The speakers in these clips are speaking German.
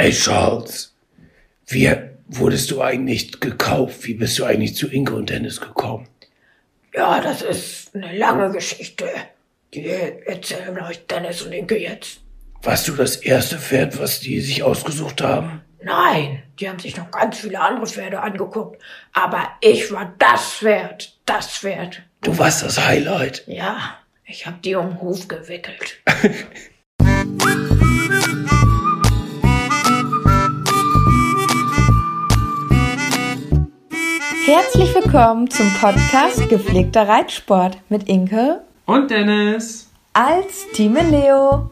Ey Charles, wie wurdest du eigentlich gekauft? Wie bist du eigentlich zu Inge und Dennis gekommen? Ja, das ist eine lange Geschichte. Die erzählen euch Dennis und Inge jetzt. Warst du das erste Pferd, was die sich ausgesucht haben? Nein, die haben sich noch ganz viele andere Pferde angeguckt. Aber ich war das Pferd, das Pferd. Du warst das Highlight. Ja, ich hab die um den Hof gewickelt. Herzlich willkommen zum Podcast Gepflegter Reitsport mit Inke und Dennis als Team Leo.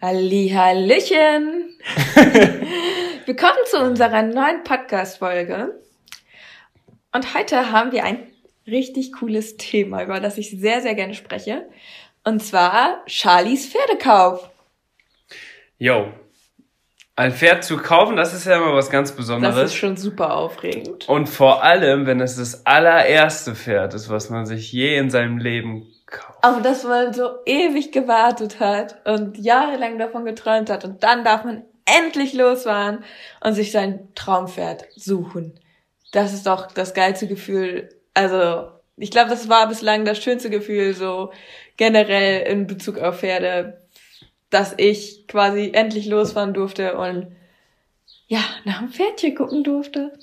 Hallihallöchen! Willkommen zu unserer neuen Podcast-Folge. Und heute haben wir ein richtig cooles Thema, über das ich sehr, sehr gerne spreche. Und zwar Charlies Pferdekauf. Yo, ein Pferd zu kaufen, das ist ja immer was ganz Besonderes. Das ist schon super aufregend. Und vor allem, wenn es das allererste Pferd ist, was man sich je in seinem Leben kauft. Auf das man so ewig gewartet hat und jahrelang davon geträumt hat. Und dann darf man endlich losfahren und sich sein Traumpferd suchen. Das ist doch das geilste Gefühl. Also, ich glaube, das war bislang das schönste Gefühl, so generell in Bezug auf Pferde dass ich quasi endlich losfahren durfte und ja, nach dem Pferdchen gucken durfte.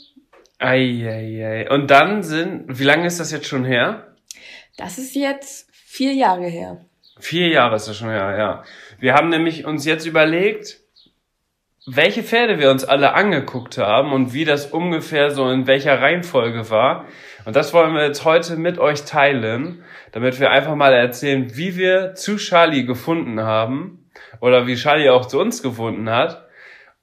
Eieiei. Und dann sind, wie lange ist das jetzt schon her? Das ist jetzt vier Jahre her. Vier Jahre ist das schon her, ja. Wir haben nämlich uns jetzt überlegt, welche Pferde wir uns alle angeguckt haben und wie das ungefähr so in welcher Reihenfolge war. Und das wollen wir jetzt heute mit euch teilen, damit wir einfach mal erzählen, wie wir zu Charlie gefunden haben oder wie Charlie auch zu uns gefunden hat.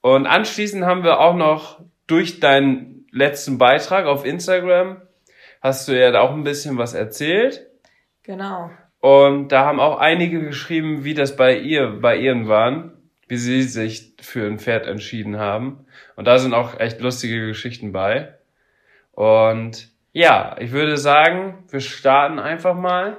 Und anschließend haben wir auch noch durch deinen letzten Beitrag auf Instagram hast du ja auch ein bisschen was erzählt. Genau. Und da haben auch einige geschrieben, wie das bei ihr, bei ihren waren, wie sie sich für ein Pferd entschieden haben. Und da sind auch echt lustige Geschichten bei. Und ja, ich würde sagen, wir starten einfach mal.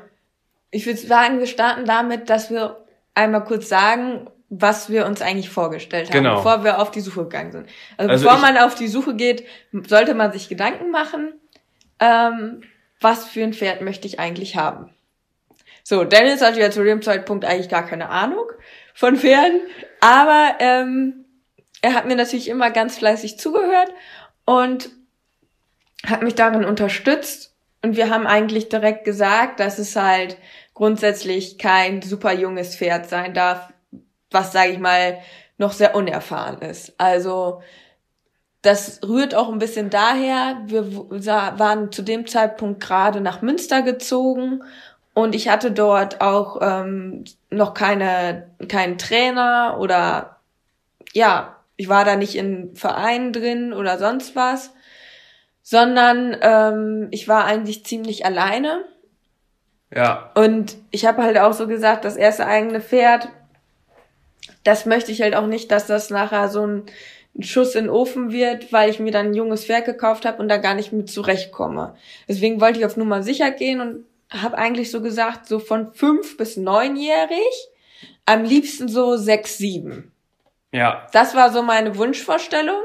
Ich würde sagen, wir starten damit, dass wir einmal kurz sagen, was wir uns eigentlich vorgestellt haben, genau. bevor wir auf die Suche gegangen sind. Also, also bevor man auf die Suche geht, sollte man sich Gedanken machen, ähm, was für ein Pferd möchte ich eigentlich haben. So, Dennis hatte ja zu dem Zeitpunkt eigentlich gar keine Ahnung von Pferden, aber ähm, er hat mir natürlich immer ganz fleißig zugehört und hat mich darin unterstützt. Und wir haben eigentlich direkt gesagt, dass es halt grundsätzlich kein super junges Pferd sein darf, was, sage ich mal, noch sehr unerfahren ist. Also das rührt auch ein bisschen daher, wir waren zu dem Zeitpunkt gerade nach Münster gezogen und ich hatte dort auch ähm, noch keine keinen Trainer oder ja, ich war da nicht in Vereinen drin oder sonst was, sondern ähm, ich war eigentlich ziemlich alleine ja. Und ich habe halt auch so gesagt, das erste eigene Pferd, das möchte ich halt auch nicht, dass das nachher so ein, Schuss in den Ofen wird, weil ich mir dann ein junges Pferd gekauft habe und da gar nicht mit zurechtkomme. Deswegen wollte ich auf Nummer sicher gehen und habe eigentlich so gesagt, so von fünf bis neunjährig, am liebsten so sechs, sieben. Ja. Das war so meine Wunschvorstellung.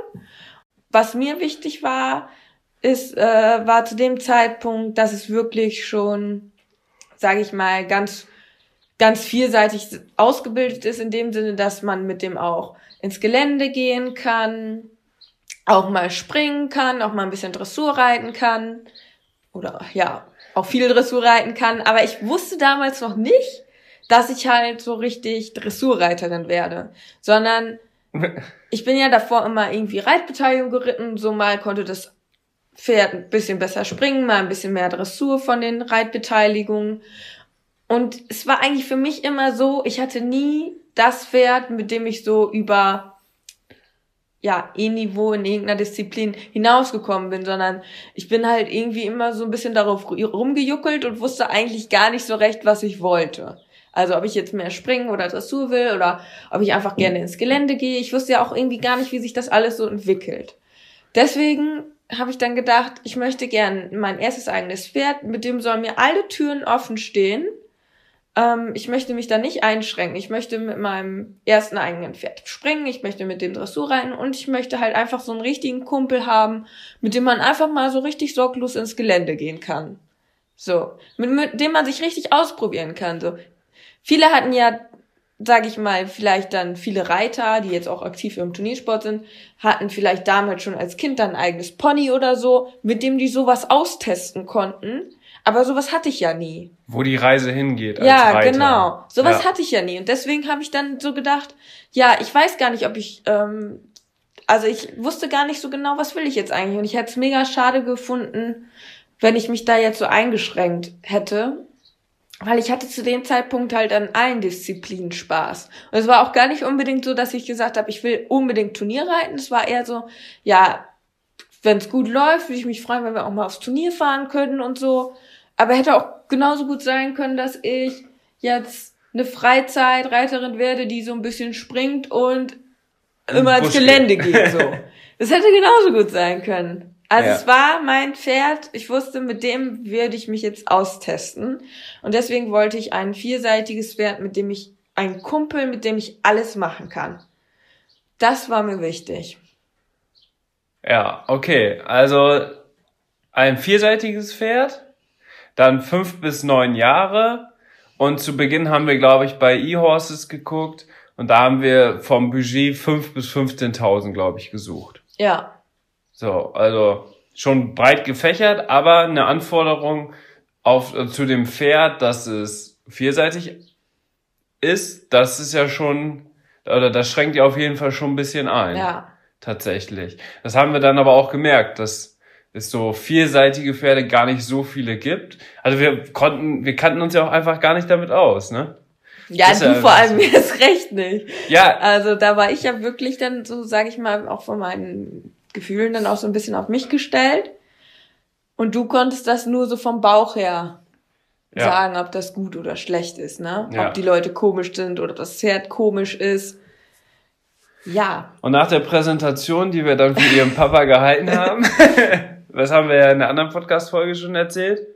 Was mir wichtig war, ist, äh, war zu dem Zeitpunkt, dass es wirklich schon sage ich mal, ganz, ganz vielseitig ausgebildet ist, in dem Sinne, dass man mit dem auch ins Gelände gehen kann, auch mal springen kann, auch mal ein bisschen Dressur reiten kann oder ja, auch viel Dressur reiten kann. Aber ich wusste damals noch nicht, dass ich halt so richtig Dressurreiterin werde, sondern ich bin ja davor immer irgendwie Reitbeteiligung geritten, so mal konnte das Pferd ein bisschen besser springen, mal ein bisschen mehr Dressur von den Reitbeteiligungen. Und es war eigentlich für mich immer so, ich hatte nie das Pferd, mit dem ich so über ja, E-Niveau in irgendeiner Disziplin hinausgekommen bin, sondern ich bin halt irgendwie immer so ein bisschen darauf rumgejuckelt und wusste eigentlich gar nicht so recht, was ich wollte. Also ob ich jetzt mehr springen oder Dressur will oder ob ich einfach gerne ins Gelände gehe. Ich wusste ja auch irgendwie gar nicht, wie sich das alles so entwickelt. Deswegen habe ich dann gedacht, ich möchte gern mein erstes eigenes Pferd, mit dem sollen mir alle Türen offen stehen ähm, ich möchte mich da nicht einschränken. Ich möchte mit meinem ersten eigenen Pferd springen, ich möchte mit dem Dressur rein und ich möchte halt einfach so einen richtigen Kumpel haben, mit dem man einfach mal so richtig sorglos ins Gelände gehen kann. So, mit, mit dem man sich richtig ausprobieren kann. So, viele hatten ja, sag ich mal, vielleicht dann viele Reiter, die jetzt auch aktiv im Turniersport sind, hatten vielleicht damals schon als Kind dann ein eigenes Pony oder so, mit dem die sowas austesten konnten. Aber sowas hatte ich ja nie. Wo die Reise hingeht. Als ja, Reiter. genau. Sowas ja. hatte ich ja nie. Und deswegen habe ich dann so gedacht, ja, ich weiß gar nicht, ob ich, ähm, also ich wusste gar nicht so genau, was will ich jetzt eigentlich. Und ich hätte es mega schade gefunden, wenn ich mich da jetzt so eingeschränkt hätte. Weil ich hatte zu dem Zeitpunkt halt an allen Disziplinen Spaß. Und es war auch gar nicht unbedingt so, dass ich gesagt habe, ich will unbedingt Turnier reiten. Es war eher so, ja, wenn es gut läuft, würde ich mich freuen, wenn wir auch mal aufs Turnier fahren können und so. Aber hätte auch genauso gut sein können, dass ich jetzt eine Freizeitreiterin werde, die so ein bisschen springt und immer ins Gelände geht. So. Das hätte genauso gut sein können. Also ja. es war mein Pferd. Ich wusste, mit dem werde ich mich jetzt austesten. Und deswegen wollte ich ein vierseitiges Pferd, mit dem ich ein Kumpel, mit dem ich alles machen kann. Das war mir wichtig. Ja, okay. Also ein vierseitiges Pferd dann fünf bis neun Jahre. Und zu Beginn haben wir, glaube ich, bei E-Horses geguckt und da haben wir vom Budget fünf bis 15.000, glaube ich, gesucht. Ja. So, also schon breit gefächert, aber eine Anforderung auf, äh, zu dem Pferd, dass es vierseitig ist, das ist ja schon, oder das schränkt ja auf jeden Fall schon ein bisschen ein. Ja. Tatsächlich. Das haben wir dann aber auch gemerkt, dass es so vielseitige Pferde gar nicht so viele gibt. Also wir konnten, wir kannten uns ja auch einfach gar nicht damit aus, ne? Ja, das du ja vor allem mir ist recht nicht. Ja. Also da war ich ja wirklich dann so, sage ich mal, auch von meinen Gefühlen dann auch so ein bisschen auf mich gestellt. Und du konntest das nur so vom Bauch her ja. sagen, ob das gut oder schlecht ist, ne? Ja. Ob die Leute komisch sind oder das Pferd komisch ist. Ja. Und nach der Präsentation, die wir dann für ihren Papa gehalten haben, was haben wir ja in der anderen Podcast-Folge schon erzählt,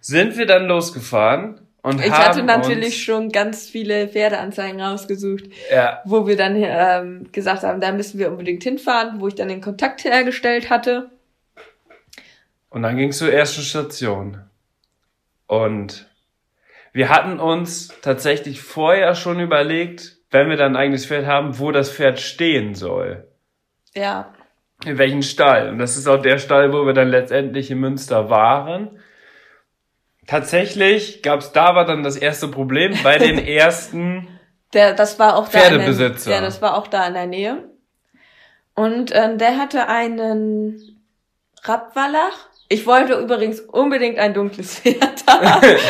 sind wir dann losgefahren und ich hatte natürlich schon ganz viele Pferdeanzeigen rausgesucht, ja. wo wir dann ähm, gesagt haben, da müssen wir unbedingt hinfahren, wo ich dann den Kontakt hergestellt hatte. Und dann ging es zur ersten Station. Und wir hatten uns tatsächlich vorher schon überlegt, wenn wir dann ein eigenes Pferd haben, wo das Pferd stehen soll. Ja in welchen Stall. Und das ist auch der Stall, wo wir dann letztendlich in Münster waren. Tatsächlich gab es da war dann das erste Problem bei den ersten der, das war auch Pferdebesitzer. Da ja, das war auch da in der Nähe. Und ähm, der hatte einen Rappwallach. Ich wollte übrigens unbedingt ein dunkles Pferd haben.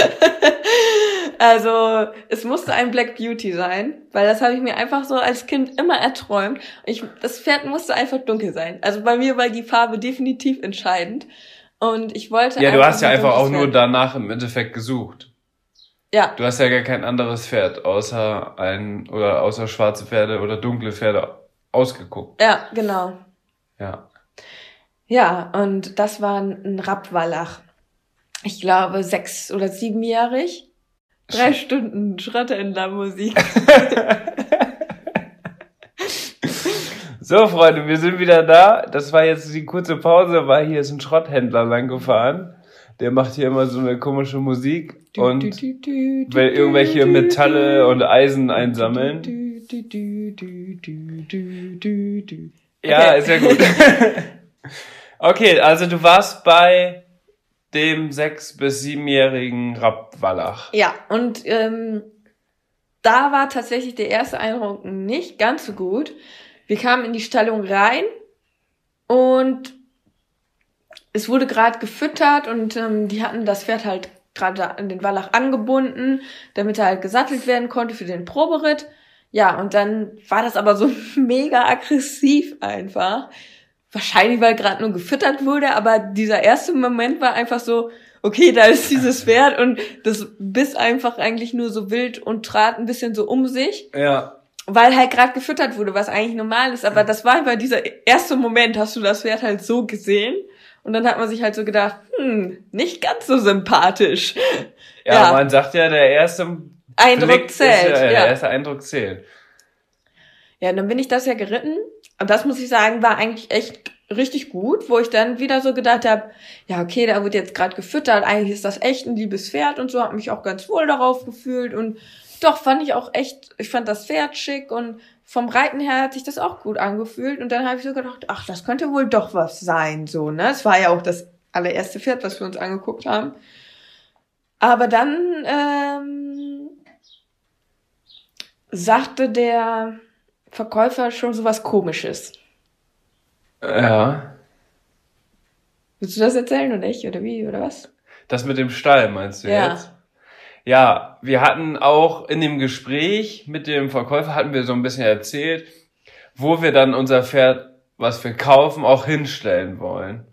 Also es musste ein Black Beauty sein, weil das habe ich mir einfach so als Kind immer erträumt. Ich, das Pferd musste einfach dunkel sein. Also bei mir war die Farbe definitiv entscheidend. Und ich wollte. Ja, du hast ja einfach auch Pferd. nur danach im Endeffekt gesucht. Ja. Du hast ja gar kein anderes Pferd außer ein oder außer schwarze Pferde oder dunkle Pferde ausgeguckt. Ja, genau. Ja. Ja, und das war ein Rappwallach. Ich glaube, sechs oder siebenjährig. Drei Stunden Schrotthändlermusik. so, Freunde, wir sind wieder da. Das war jetzt die kurze Pause, weil hier ist ein Schrotthändler lang gefahren. Der macht hier immer so eine komische Musik und will irgendwelche Metalle und Eisen einsammeln. Ja, ist ja gut. okay, also du warst bei dem sechs- bis siebenjährigen Rappwallach. Ja, und ähm, da war tatsächlich der erste Eindruck nicht ganz so gut. Wir kamen in die Stallung rein und es wurde gerade gefüttert und ähm, die hatten das Pferd halt gerade an den Wallach angebunden, damit er halt gesattelt werden konnte für den Proberitt. Ja, und dann war das aber so mega aggressiv einfach. Wahrscheinlich, weil gerade nur gefüttert wurde, aber dieser erste Moment war einfach so, okay, da ist dieses Pferd und das biss einfach eigentlich nur so wild und trat ein bisschen so um sich. Ja. Weil halt gerade gefüttert wurde, was eigentlich normal ist, aber das war einfach dieser erste Moment, hast du das Pferd halt so gesehen und dann hat man sich halt so gedacht, hm, nicht ganz so sympathisch. Ja, ja. man sagt ja, der erste Eindruck Blick zählt. Ist, äh, ja. Der erste Eindruck zählt. Ja, dann bin ich das ja geritten. Und das muss ich sagen, war eigentlich echt richtig gut, wo ich dann wieder so gedacht habe, ja, okay, da wird jetzt gerade gefüttert, eigentlich ist das echt ein liebes Pferd und so, habe mich auch ganz wohl darauf gefühlt und doch fand ich auch echt, ich fand das Pferd schick und vom Reiten her hat sich das auch gut angefühlt und dann habe ich so gedacht, ach, das könnte wohl doch was sein, so, ne? Es war ja auch das allererste Pferd, was wir uns angeguckt haben. Aber dann ähm, sagte der Verkäufer schon so was komisches. Ja. Willst du das erzählen oder nicht? Oder wie? Oder was? Das mit dem Stall meinst du ja. jetzt? Ja, wir hatten auch in dem Gespräch mit dem Verkäufer hatten wir so ein bisschen erzählt, wo wir dann unser Pferd, was wir kaufen, auch hinstellen wollen.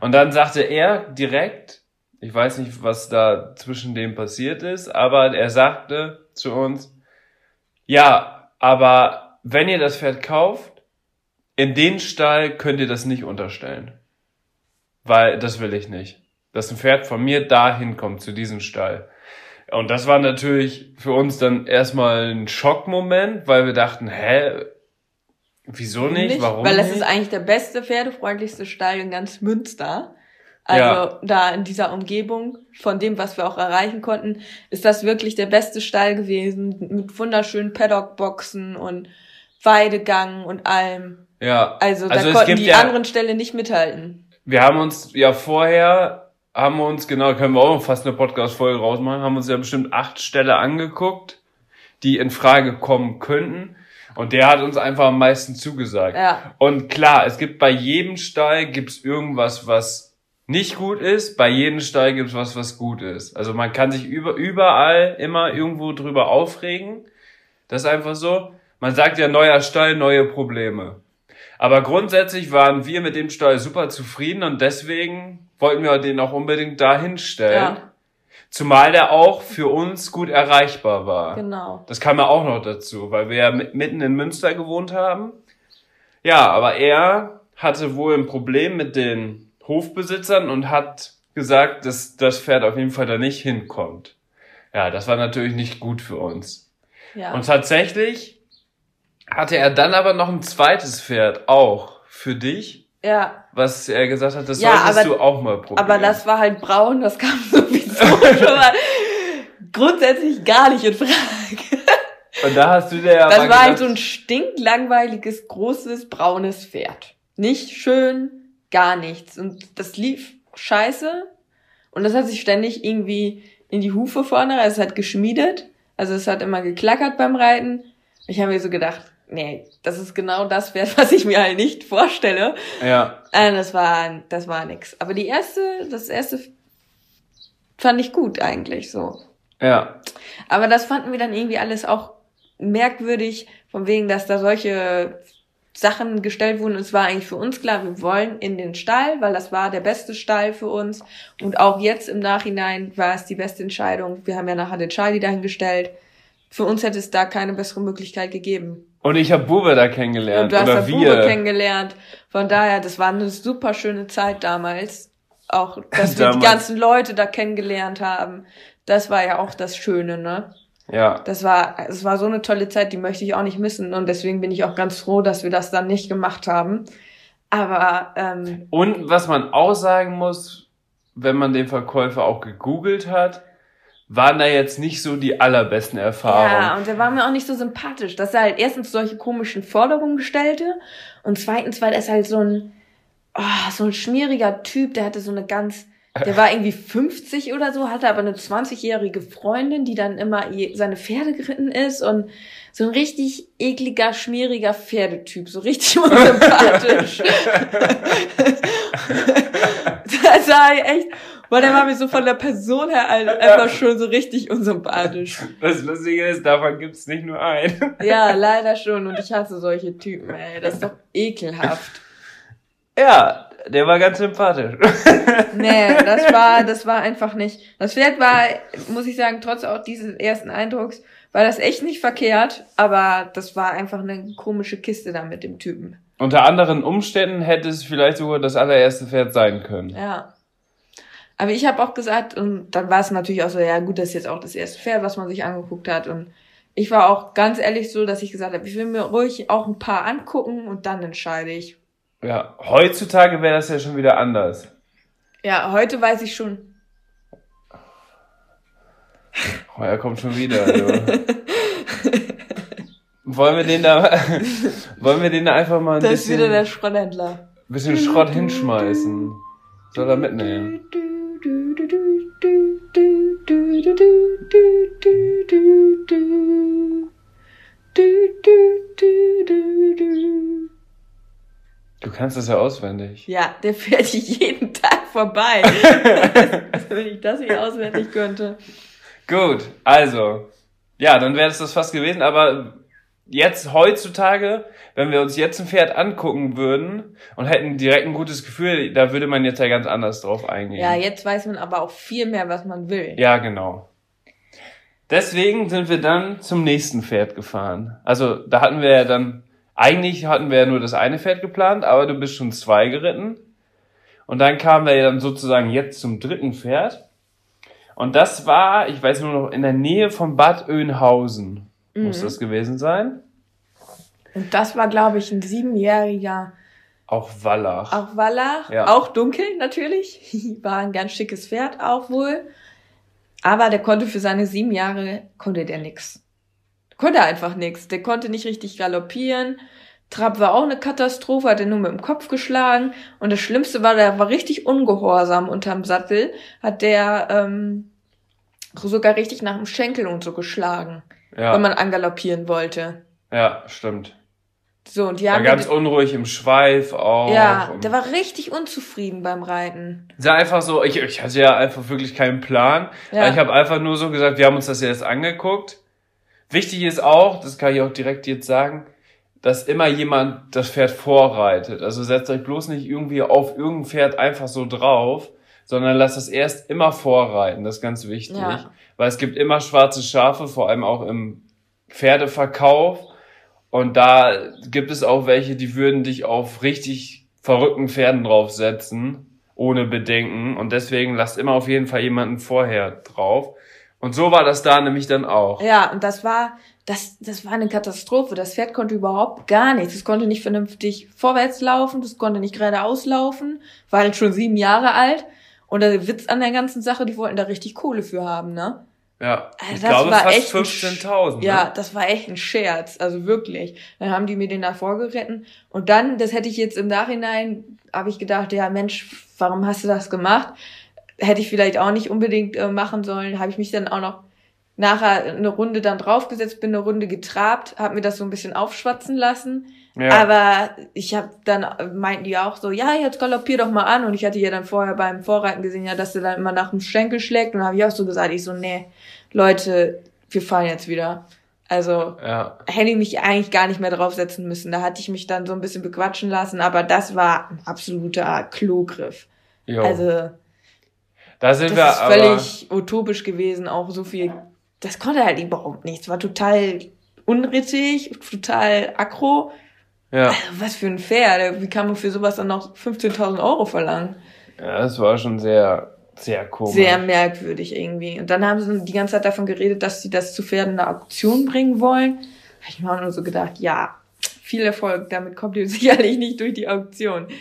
Und dann sagte er direkt, ich weiß nicht, was da zwischen dem passiert ist, aber er sagte zu uns, ja, aber wenn ihr das Pferd kauft, in den Stall könnt ihr das nicht unterstellen. Weil das will ich nicht. Dass ein Pferd von mir dahin kommt, zu diesem Stall. Und das war natürlich für uns dann erstmal ein Schockmoment, weil wir dachten, hä, wieso nicht? nicht Warum? Weil das nicht? ist eigentlich der beste, pferdefreundlichste Stall in ganz Münster. Also ja. da in dieser Umgebung, von dem, was wir auch erreichen konnten, ist das wirklich der beste Stall gewesen, mit wunderschönen Paddock-Boxen und Weidegang und allem. Ja. Also, also da konnten die ja, anderen Ställe nicht mithalten. Wir haben uns ja vorher, haben wir uns, genau, können wir auch fast eine Podcast-Folge rausmachen, haben uns ja bestimmt acht Ställe angeguckt, die in Frage kommen könnten. Und der hat uns einfach am meisten zugesagt. Ja. Und klar, es gibt bei jedem Stall gibt's irgendwas, was nicht gut ist. Bei jedem Stall gibt's was, was gut ist. Also man kann sich über, überall immer irgendwo drüber aufregen. Das ist einfach so. Man sagt ja neuer Stall, neue Probleme. Aber grundsätzlich waren wir mit dem Stall super zufrieden und deswegen wollten wir den auch unbedingt dahin stellen. Ja. Zumal der auch für uns gut erreichbar war. Genau. Das kam ja auch noch dazu, weil wir ja mitten in Münster gewohnt haben. Ja, aber er hatte wohl ein Problem mit den Hofbesitzern und hat gesagt, dass das Pferd auf jeden Fall da nicht hinkommt. Ja, das war natürlich nicht gut für uns. Ja. Und tatsächlich hatte er dann aber noch ein zweites Pferd auch für dich. Ja. Was er gesagt hat, das ja, solltest aber, du auch mal probieren. Aber das war halt braun, das kam sowieso schon mal grundsätzlich gar nicht in Frage. Und da hast du dir ja Das war halt so ein stinklangweiliges, großes, braunes Pferd. Nicht schön, gar nichts. Und das lief scheiße. Und das hat sich ständig irgendwie in die Hufe vorne, also es hat geschmiedet. Also es hat immer geklackert beim Reiten. Ich habe mir so gedacht, nee, das ist genau das Pferd, was ich mir halt nicht vorstelle. Ja. Äh, das war, das war nix. Aber die erste, das erste fand ich gut eigentlich so. Ja. Aber das fanden wir dann irgendwie alles auch merkwürdig, von wegen, dass da solche Sachen gestellt wurden. Es war eigentlich für uns klar, wir wollen in den Stall, weil das war der beste Stall für uns. Und auch jetzt im Nachhinein war es die beste Entscheidung. Wir haben ja nachher den Charlie dahingestellt. Für uns hätte es da keine bessere Möglichkeit gegeben. Und ich habe Bube da kennengelernt. Und du hast oder wir. Bube kennengelernt. Von daher, das war eine super schöne Zeit damals. Auch, dass wir die ganzen Leute da kennengelernt haben. Das war ja auch das Schöne, ne? Ja. Das war, es war so eine tolle Zeit, die möchte ich auch nicht missen. Und deswegen bin ich auch ganz froh, dass wir das dann nicht gemacht haben. Aber, ähm, Und was man auch sagen muss, wenn man den Verkäufer auch gegoogelt hat, waren da jetzt nicht so die allerbesten Erfahrungen. Ja, und der war mir auch nicht so sympathisch, dass er halt erstens solche komischen Forderungen stellte und zweitens war er halt so ein, oh, so ein schmieriger Typ, der hatte so eine ganz, der war irgendwie 50 oder so, hatte aber eine 20-jährige Freundin, die dann immer seine Pferde geritten ist und so ein richtig ekliger, schmieriger Pferdetyp, so richtig unsympathisch. das war echt, Weil der war mir so von der Person her einfach schon so richtig unsympathisch. Das Lustige ist, davon gibt's nicht nur einen. Ja, leider schon. Und ich hasse solche Typen, ey. Das ist doch ekelhaft. Ja, der war ganz sympathisch. Nee, das war, das war einfach nicht. Das Pferd war, muss ich sagen, trotz auch dieses ersten Eindrucks, war das echt nicht verkehrt, aber das war einfach eine komische Kiste da mit dem Typen. Unter anderen Umständen hätte es vielleicht sogar das allererste Pferd sein können. Ja. Aber ich habe auch gesagt, und dann war es natürlich auch so, ja gut, das ist jetzt auch das erste Pferd, was man sich angeguckt hat. Und ich war auch ganz ehrlich so, dass ich gesagt habe, ich will mir ruhig auch ein paar angucken und dann entscheide ich. Ja, heutzutage wäre das ja schon wieder anders. Ja, heute weiß ich schon. Oh, er kommt schon wieder. Also. wollen wir den da, wollen wir den da einfach mal ein das bisschen. Das ist wieder der Schrotthändler. Ein bisschen Schrott hinschmeißen. Soll er mitnehmen? Du kannst das ja auswendig. Ja, der fährt jeden Tag vorbei. Wenn ich das nicht auswendig könnte. Gut, also. Ja, dann wäre es das fast gewesen, aber jetzt heutzutage, wenn wir uns jetzt ein Pferd angucken würden und hätten direkt ein gutes Gefühl, da würde man jetzt ja ganz anders drauf eingehen. Ja, jetzt weiß man aber auch viel mehr, was man will. Ja, genau. Deswegen sind wir dann zum nächsten Pferd gefahren. Also da hatten wir ja dann, eigentlich hatten wir ja nur das eine Pferd geplant, aber du bist schon zwei geritten. Und dann kamen wir ja dann sozusagen jetzt zum dritten Pferd. Und das war, ich weiß nur noch, in der Nähe von Bad Oeynhausen mhm. muss das gewesen sein. Und das war, glaube ich, ein siebenjähriger. Auch Wallach. Auch Wallach. Ja. Auch dunkel natürlich. War ein ganz schickes Pferd auch wohl. Aber der konnte für seine sieben Jahre, konnte der nix. Konnte einfach nix. Der konnte nicht richtig galoppieren. Trab war auch eine Katastrophe, hat er nur mit dem Kopf geschlagen. Und das Schlimmste war, der war richtig ungehorsam unterm Sattel. Hat der ähm, sogar richtig nach dem Schenkel und so geschlagen. Ja. Wenn man angaloppieren wollte. Ja, stimmt. So, und die haben. War ganz unruhig im Schweif auch. Ja, der war richtig unzufrieden beim Reiten. Sah einfach so, ich, ich hatte ja einfach wirklich keinen Plan. Ja. Ich habe einfach nur so gesagt, wir haben uns das jetzt angeguckt. Wichtig ist auch, das kann ich auch direkt jetzt sagen, dass immer jemand das Pferd vorreitet. Also setzt euch bloß nicht irgendwie auf irgendein Pferd einfach so drauf, sondern lasst es erst immer vorreiten. Das ist ganz wichtig. Ja. Weil es gibt immer schwarze Schafe, vor allem auch im Pferdeverkauf und da gibt es auch welche, die würden dich auf richtig verrückten Pferden draufsetzen, ohne Bedenken. Und deswegen lasst immer auf jeden Fall jemanden vorher drauf. Und so war das da nämlich dann auch. Ja, und das war, das, das war eine Katastrophe. Das Pferd konnte überhaupt gar nichts. Es konnte nicht vernünftig vorwärts laufen, das konnte nicht geradeaus laufen, war halt schon sieben Jahre alt. Und der Witz an der ganzen Sache, die wollten da richtig Kohle für haben, ne? Ja, also ich glaube fast 15.000. Ja, ne? das war echt ein Scherz, also wirklich. Dann haben die mir den da vorgeritten und dann, das hätte ich jetzt im Nachhinein, habe ich gedacht, ja Mensch, warum hast du das gemacht? Hätte ich vielleicht auch nicht unbedingt äh, machen sollen. Habe ich mich dann auch noch nachher eine Runde dann draufgesetzt, bin eine Runde getrabt, habe mir das so ein bisschen aufschwatzen lassen. Ja. Aber ich habe dann meinten die auch so, ja, jetzt galoppier doch mal an. Und ich hatte ja dann vorher beim Vorreiten gesehen, ja, dass der dann immer nach dem Schenkel schlägt. Und habe ich auch so gesagt, ich so, nee, Leute, wir fahren jetzt wieder. Also ja. hätte ich mich eigentlich gar nicht mehr draufsetzen müssen. Da hatte ich mich dann so ein bisschen bequatschen lassen, aber das war ein absoluter Klogriff. Jo. Also da sind das wir ist völlig utopisch gewesen, auch so viel. Das konnte halt überhaupt nichts. War total unrittig, total aggro. Ja. Also, was für ein Pferd. Wie kann man für sowas dann noch 15.000 Euro verlangen? Ja, das war schon sehr sehr komisch. Sehr merkwürdig irgendwie. Und dann haben sie die ganze Zeit davon geredet, dass sie das zu Pferden in eine Auktion bringen wollen. Da habe ich mir auch nur so gedacht, ja, viel Erfolg, damit kommt ihr sicherlich nicht durch die Auktion.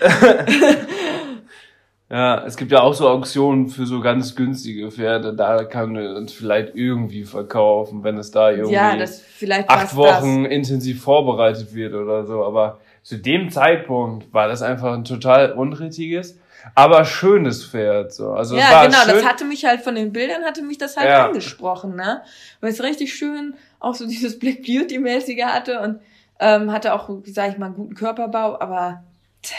ja, es gibt ja auch so Auktionen für so ganz günstige Pferde, da kann man uns vielleicht irgendwie verkaufen, wenn es da irgendwie ja, das vielleicht acht Wochen das. intensiv vorbereitet wird oder so. Aber zu dem Zeitpunkt war das einfach ein total unrittiges aber schönes Pferd. So. Also ja, genau, schön. das hatte mich halt von den Bildern, hatte mich das halt ja. angesprochen, ne? Weil es richtig schön auch so dieses Black Beauty-mäßige hatte und ähm, hatte auch, sag ich mal, einen guten Körperbau, aber tja,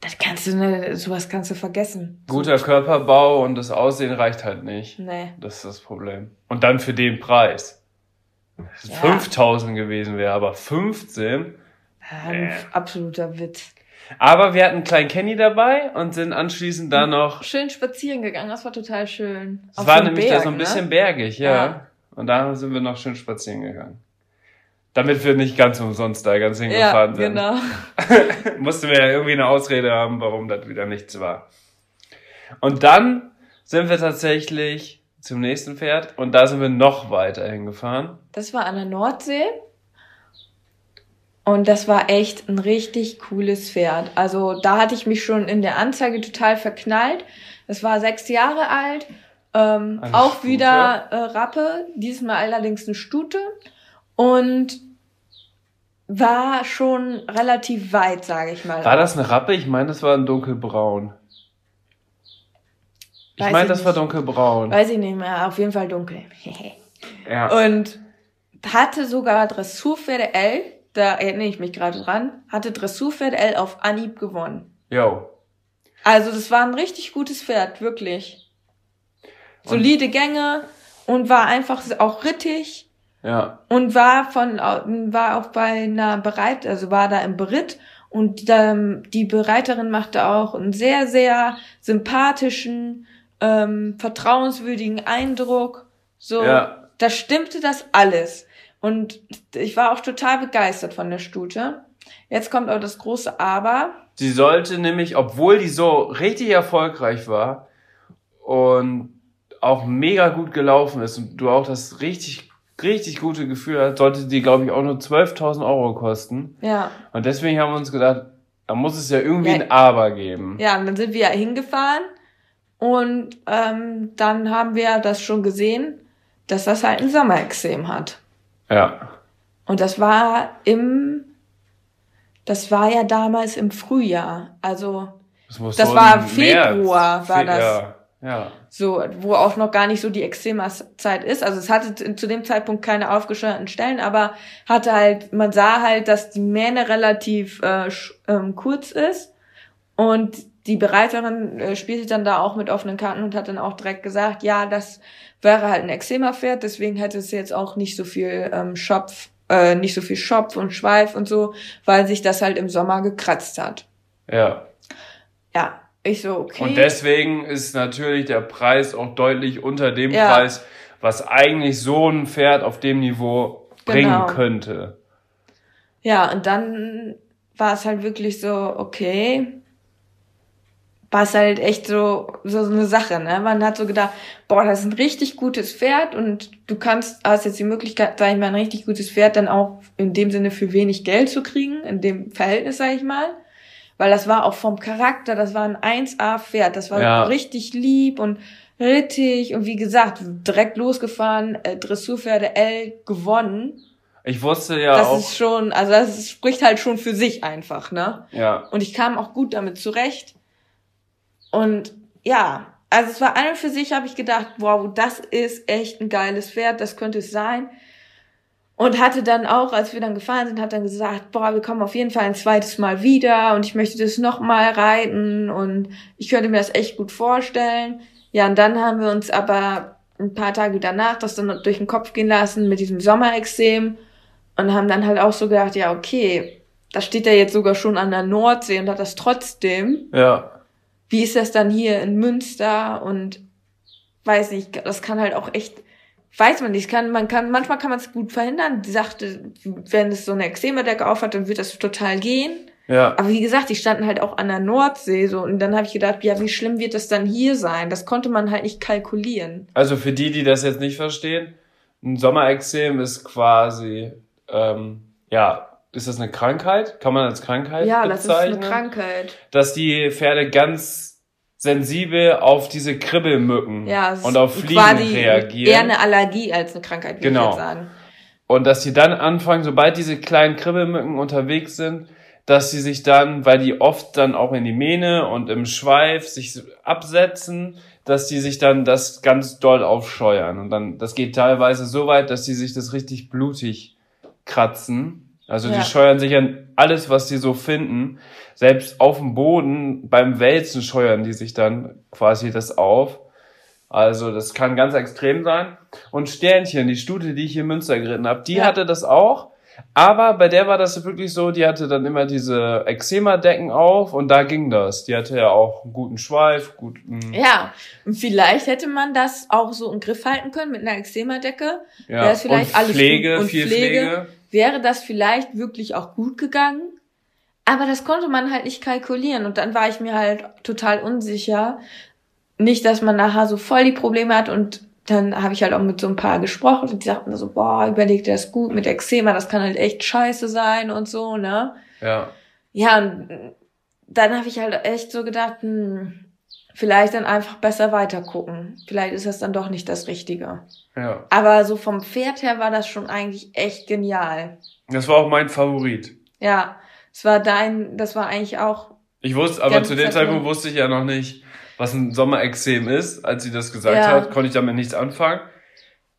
Das kannst du, ne, sowas kannst du vergessen. Guter Körperbau und das Aussehen reicht halt nicht. Nee. Das ist das Problem. Und dann für den Preis. Ja. 5000 gewesen wäre, aber 15? Ja, äh. absoluter Witz. Aber wir hatten einen kleinen Kenny dabei und sind anschließend da noch. Schön spazieren gegangen, das war total schön. Es war nämlich Berg, da so ein bisschen ne? bergig, ja. ja. Und da sind wir noch schön spazieren gegangen. Damit wir nicht ganz umsonst da ganz hingefahren ja, sind. genau. Mussten wir ja irgendwie eine Ausrede haben, warum das wieder nichts war. Und dann sind wir tatsächlich zum nächsten Pferd und da sind wir noch weiter hingefahren. Das war an der Nordsee. Und das war echt ein richtig cooles Pferd. Also da hatte ich mich schon in der Anzeige total verknallt. Es war sechs Jahre alt, ähm, auch Stute. wieder äh, Rappe, diesmal allerdings eine Stute. Und war schon relativ weit, sage ich mal. War das eine Rappe? Ich meine, das war ein dunkelbraun. Ich meine, das war dunkelbraun. Weiß ich nicht mehr. Auf jeden Fall dunkel. ja. Und hatte sogar Dressurpferde L, da erinnere ich mich gerade dran, hatte Dressurpferde L auf Anhieb gewonnen. Jo. Also das war ein richtig gutes Pferd, wirklich. Solide Gänge und war einfach auch rittig ja. Und war von, war auch bei einer Bereit, also war da im Beritt und ähm, die Bereiterin machte auch einen sehr, sehr sympathischen, ähm, vertrauenswürdigen Eindruck. So, ja. da stimmte das alles. Und ich war auch total begeistert von der Stute. Jetzt kommt auch das große Aber. Sie sollte nämlich, obwohl die so richtig erfolgreich war und auch mega gut gelaufen ist und du auch das richtig richtig gute Gefühl hat, sollte die, glaube ich, auch nur 12.000 Euro kosten. Ja. Und deswegen haben wir uns gedacht, da muss es ja irgendwie ja. ein Aber geben. Ja, und dann sind wir ja hingefahren und ähm, dann haben wir das schon gesehen, dass das halt ein Sommerexem hat. Ja. Und das war im, das war ja damals im Frühjahr, also das, das war Februar, März, war das. Ja. Ja. So, wo auch noch gar nicht so die Extrema-Zeit ist. Also es hatte zu dem Zeitpunkt keine aufgesteuerten Stellen, aber hatte halt, man sah halt, dass die Mähne relativ äh, ähm, kurz ist. Und die Bereiterin äh, spielte dann da auch mit offenen Karten und hat dann auch direkt gesagt, ja, das wäre halt ein Eczema-Pferd, deswegen hätte es jetzt auch nicht so viel ähm, Schopf, äh, nicht so viel Schopf und Schweif und so, weil sich das halt im Sommer gekratzt hat. Ja. Ja, ich so, okay. Und deswegen ist natürlich der Preis auch deutlich unter dem ja. Preis, was eigentlich so ein Pferd auf dem Niveau bringen genau. könnte. Ja, und dann war es halt wirklich so, okay, war es halt echt so, so, so eine Sache, ne? Man hat so gedacht, boah, das ist ein richtig gutes Pferd und du kannst, hast jetzt die Möglichkeit, sag ich mal, ein richtig gutes Pferd dann auch in dem Sinne für wenig Geld zu kriegen, in dem Verhältnis, sag ich mal weil das war auch vom Charakter, das war ein 1A-Pferd, das war ja. richtig lieb und rittig und wie gesagt, direkt losgefahren, äh, Dressurpferde L gewonnen. Ich wusste ja das auch. Das ist schon, also das spricht halt schon für sich einfach, ne? Ja. Und ich kam auch gut damit zurecht. Und ja, also es war an und für sich, habe ich gedacht, wow, das ist echt ein geiles Pferd, das könnte es sein. Und hatte dann auch, als wir dann gefahren sind, hat dann gesagt, boah, wir kommen auf jeden Fall ein zweites Mal wieder und ich möchte das nochmal reiten und ich könnte mir das echt gut vorstellen. Ja, und dann haben wir uns aber ein paar Tage danach das dann durch den Kopf gehen lassen mit diesem Sommerexem und haben dann halt auch so gedacht, ja, okay, da steht er jetzt sogar schon an der Nordsee und hat das trotzdem. Ja. Wie ist das dann hier in Münster und weiß nicht, das kann halt auch echt weiß man nicht. Kann, man kann, manchmal kann man es gut verhindern. Die sagte, wenn es so eine Extremerdecke aufhat, dann wird das total gehen. Ja. Aber wie gesagt, die standen halt auch an der Nordsee so und dann habe ich gedacht, ja, wie schlimm wird das dann hier sein? Das konnte man halt nicht kalkulieren. Also für die, die das jetzt nicht verstehen, ein Sommerexem ist quasi, ähm, ja, ist das eine Krankheit? Kann man als Krankheit ja, bezeichnen? Ja, das ist eine Krankheit. Dass die Pferde ganz sensibel auf diese Kribbelmücken ja, und auf Fliegen reagieren. Eher eine Allergie als eine Krankheit, würde genau. ich sagen. Und dass sie dann anfangen, sobald diese kleinen Kribbelmücken unterwegs sind, dass sie sich dann, weil die oft dann auch in die Mähne und im Schweif sich absetzen, dass die sich dann das ganz doll aufscheuern. Und dann, das geht teilweise so weit, dass sie sich das richtig blutig kratzen. Also ja. die scheuern sich an alles, was sie so finden. Selbst auf dem Boden beim Wälzen scheuern die sich dann quasi das auf. Also das kann ganz extrem sein. Und Sternchen, die Stute, die ich hier in Münster geritten habe, die ja. hatte das auch. Aber bei der war das wirklich so, die hatte dann immer diese Eczema-Decken auf und da ging das. Die hatte ja auch einen guten Schweif, guten. Ja, und vielleicht hätte man das auch so im Griff halten können mit einer Eczema-Decke. Ja, wäre vielleicht und alles Pflege, gut. Und viel Pflege, Pflege. Wäre das vielleicht wirklich auch gut gegangen. Aber das konnte man halt nicht kalkulieren und dann war ich mir halt total unsicher. Nicht, dass man nachher so voll die Probleme hat und dann habe ich halt auch mit so ein paar gesprochen und die sagten so, boah, überleg dir das gut mit Eczema, das kann halt echt scheiße sein und so, ne? Ja. Ja, und dann habe ich halt echt so gedacht, hm, vielleicht dann einfach besser weitergucken. Vielleicht ist das dann doch nicht das Richtige. Ja. Aber so vom Pferd her war das schon eigentlich echt genial. Das war auch mein Favorit. Ja, es war dein, das war eigentlich auch. Ich wusste, aber zu dem Zeitpunkt wusste ich ja noch nicht, was ein Sommerexem ist. Als sie das gesagt ja. hat, konnte ich damit nichts anfangen.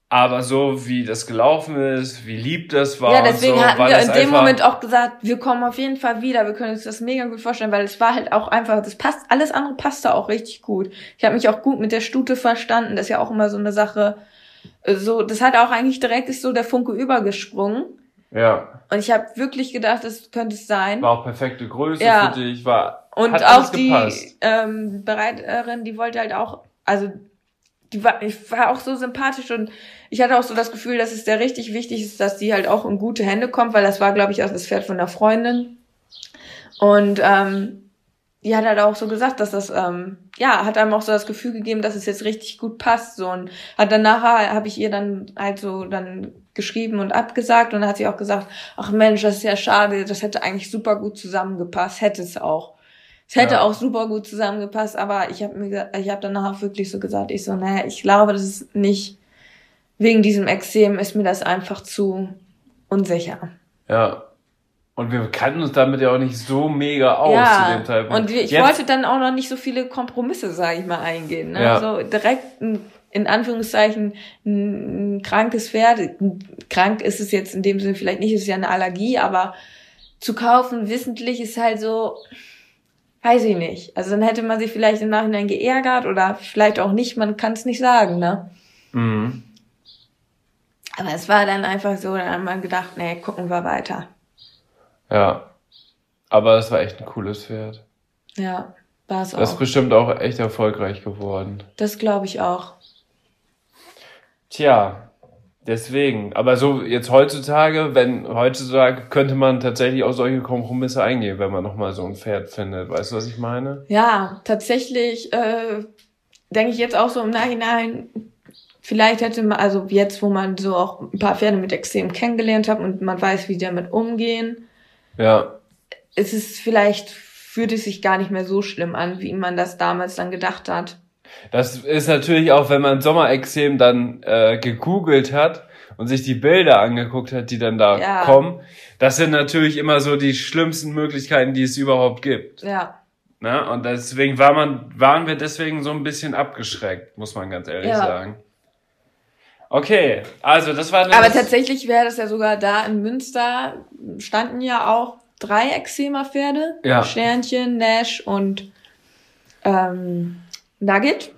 Aber so wie das gelaufen ist, wie lieb das war. Ja, deswegen so, hatten wir in dem Moment auch gesagt, wir kommen auf jeden Fall wieder. Wir können uns das mega gut vorstellen, weil es war halt auch einfach, das passt, alles andere passte auch richtig gut. Ich habe mich auch gut mit der Stute verstanden. Das ist ja auch immer so eine Sache. So, das hat auch eigentlich direkt ist so der Funke übergesprungen. Ja. Und ich habe wirklich gedacht, das könnte es sein. War auch perfekte Größe ja. für dich, war und auch die ähm, Bereiterin, die wollte halt auch, also die war, ich war auch so sympathisch und ich hatte auch so das Gefühl, dass es sehr richtig wichtig ist, dass die halt auch in gute Hände kommt, weil das war, glaube ich, auch das Pferd von einer Freundin. Und ähm, die hat halt auch so gesagt, dass das, ähm, ja, hat einem auch so das Gefühl gegeben, dass es jetzt richtig gut passt. So und hat dann nachher, habe ich ihr dann halt so dann geschrieben und abgesagt und dann hat sie auch gesagt, ach Mensch, das ist ja schade, das hätte eigentlich super gut zusammengepasst, hätte es auch. Es hätte ja. auch super gut zusammengepasst, aber ich habe mir, ich habe danach auch wirklich so gesagt, ich so, naja, ich glaube, das ist nicht wegen diesem Exem ist mir das einfach zu unsicher. Ja. Und wir kannten uns damit ja auch nicht so mega aus ja. zu dem Zeitpunkt. Und ich Jetzt, wollte dann auch noch nicht so viele Kompromisse, sage ich mal, eingehen. Ne? Ja. So direkt ein, in Anführungszeichen ein, krankes Pferd. Krank ist es jetzt in dem Sinne vielleicht nicht, ist ja eine Allergie, aber zu kaufen wissentlich ist halt so, Weiß ich nicht. Also dann hätte man sich vielleicht im Nachhinein geärgert oder vielleicht auch nicht, man kann es nicht sagen, ne? Mhm. Aber es war dann einfach so, dann hat man gedacht, nee, gucken wir weiter. Ja. Aber es war echt ein cooles Pferd. Ja, war es auch. Das ist bestimmt auch echt erfolgreich geworden. Das glaube ich auch. Tja, Deswegen, aber so jetzt heutzutage, wenn heutzutage könnte man tatsächlich auch solche Kompromisse eingehen, wenn man nochmal so ein Pferd findet. Weißt du, was ich meine? Ja, tatsächlich äh, denke ich jetzt auch so im Nachhinein, vielleicht hätte man, also jetzt, wo man so auch ein paar Pferde mit Extrem kennengelernt hat und man weiß, wie die damit umgehen, ja. ist es vielleicht, fühlt es sich gar nicht mehr so schlimm an, wie man das damals dann gedacht hat. Das ist natürlich auch, wenn man Sommerexem dann äh, gegoogelt hat und sich die Bilder angeguckt hat, die dann da ja. kommen. Das sind natürlich immer so die schlimmsten Möglichkeiten, die es überhaupt gibt. Ja. Na, und deswegen war man, waren wir deswegen so ein bisschen abgeschreckt, muss man ganz ehrlich ja. sagen. Okay, also das war. Aber tatsächlich wäre das ja sogar da in Münster standen ja auch drei Eczema-Pferde. Ja. Sternchen, Nash und ähm, Nugget.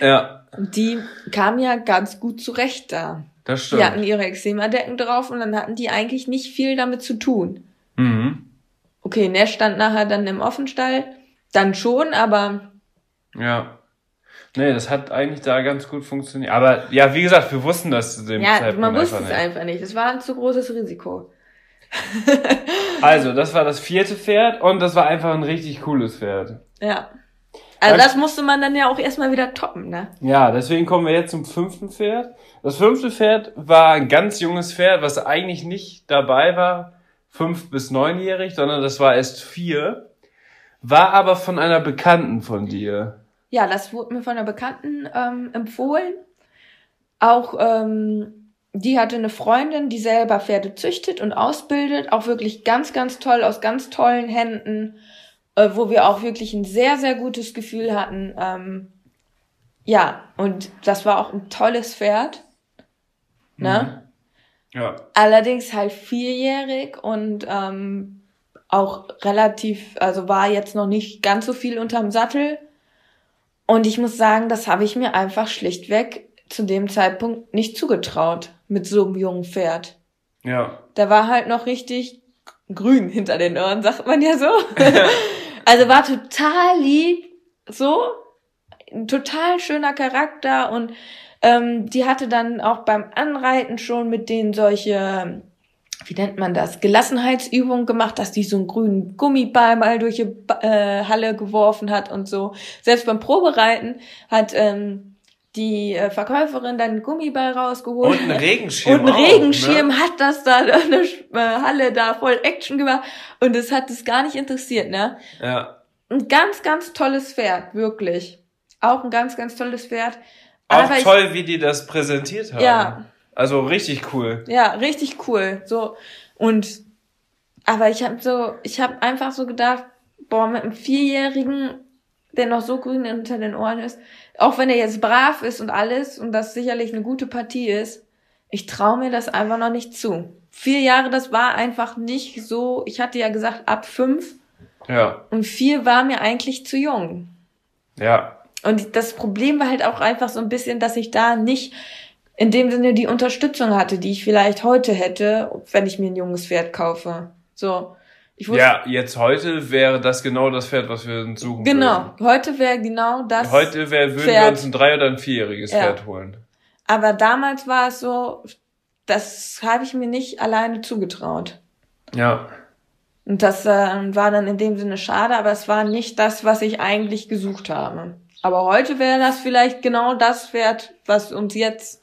Ja. Die kamen ja ganz gut zurecht da. Das stimmt. Die hatten ihre Eczema-Decken drauf und dann hatten die eigentlich nicht viel damit zu tun. Mhm. Okay, Nash stand nachher dann im Offenstall. Dann schon, aber. Ja. Nee, das hat eigentlich da ganz gut funktioniert. Aber ja, wie gesagt, wir wussten das zu dem ja, Zeitpunkt man wusste es einfach nicht. Das war ein zu großes Risiko. also, das war das vierte Pferd und das war einfach ein richtig cooles Pferd. Ja. Also das musste man dann ja auch erstmal wieder toppen, ne? Ja, deswegen kommen wir jetzt zum fünften Pferd. Das fünfte Pferd war ein ganz junges Pferd, was eigentlich nicht dabei war, fünf bis neunjährig, sondern das war erst vier, war aber von einer Bekannten von dir. Ja, das wurde mir von einer Bekannten ähm, empfohlen. Auch ähm, die hatte eine Freundin, die selber Pferde züchtet und ausbildet, auch wirklich ganz, ganz toll, aus ganz tollen Händen äh, wo wir auch wirklich ein sehr, sehr gutes Gefühl hatten. Ähm, ja, und das war auch ein tolles Pferd. Ne? Ja. Allerdings halt vierjährig und ähm, auch relativ, also war jetzt noch nicht ganz so viel unterm Sattel. Und ich muss sagen, das habe ich mir einfach schlichtweg zu dem Zeitpunkt nicht zugetraut mit so einem jungen Pferd. Ja. Da war halt noch richtig grün hinter den Ohren, sagt man ja so. also war total lieb, so, ein total schöner Charakter und ähm, die hatte dann auch beim Anreiten schon mit denen solche, wie nennt man das, Gelassenheitsübungen gemacht, dass die so einen grünen Gummiball mal durch die äh, Halle geworfen hat und so. Selbst beim Probereiten hat ähm, die äh, Verkäuferin dann einen Gummiball rausgeholt. Und einen Regenschirm. Und ein Regenschirm auch, ne? hat das da in der äh, Halle da voll Action gemacht. Und es hat es gar nicht interessiert, ne? Ja. Ein ganz, ganz tolles Pferd, wirklich. Auch ein ganz, ganz tolles Pferd. Auch Aber toll, ich, wie die das präsentiert haben. Ja. Also richtig cool. Ja, richtig cool. So und aber ich habe so, ich habe einfach so gedacht, boah, mit einem Vierjährigen, der noch so grün hinter den Ohren ist, auch wenn er jetzt brav ist und alles und das sicherlich eine gute Partie ist, ich traue mir das einfach noch nicht zu. Vier Jahre, das war einfach nicht so. Ich hatte ja gesagt ab fünf. Ja. Und vier war mir eigentlich zu jung. Ja. Und das Problem war halt auch einfach so ein bisschen, dass ich da nicht in dem Sinne die Unterstützung hatte, die ich vielleicht heute hätte, wenn ich mir ein junges Pferd kaufe. So. Wusste, ja, jetzt heute wäre das genau das Pferd, was wir uns suchen Genau, würden. heute wäre genau das. Heute wär, würden Pferd. wir uns ein drei- oder ein vierjähriges ja. Pferd holen. Aber damals war es so, das habe ich mir nicht alleine zugetraut. Ja. Und das äh, war dann in dem Sinne schade, aber es war nicht das, was ich eigentlich gesucht habe. Aber heute wäre das vielleicht genau das Pferd, was uns jetzt,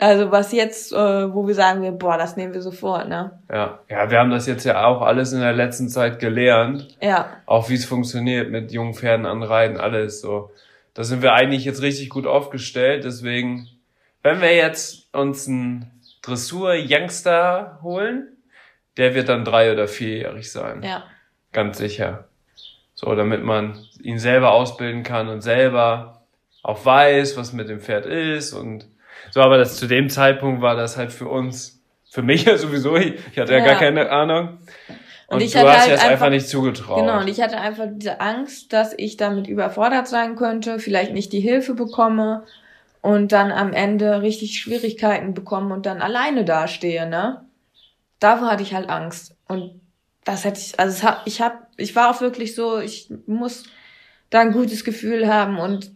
also was jetzt, äh, wo wir sagen wir, boah, das nehmen wir sofort, ne? Ja, ja, wir haben das jetzt ja auch alles in der letzten Zeit gelernt. Ja. Auch wie es funktioniert mit jungen Pferden anreiten, alles so. Da sind wir eigentlich jetzt richtig gut aufgestellt. Deswegen, wenn wir jetzt uns einen Dressur-Youngster holen, der wird dann drei- oder vierjährig sein. Ja. Ganz sicher. So, damit man ihn selber ausbilden kann und selber auch weiß, was mit dem Pferd ist und so, aber das zu dem Zeitpunkt war das halt für uns, für mich ja sowieso, ich, ich hatte ja, ja gar keine Ahnung. Und, und ich du hast halt es einfach, einfach nicht zugetraut. Genau, und ich hatte einfach diese Angst, dass ich damit überfordert sein könnte, vielleicht nicht die Hilfe bekomme und dann am Ende richtig Schwierigkeiten bekomme und dann alleine dastehe, ne? Davor hatte ich halt Angst. Und das hätte ich, also ich habe, ich war auch wirklich so, ich muss da ein gutes Gefühl haben und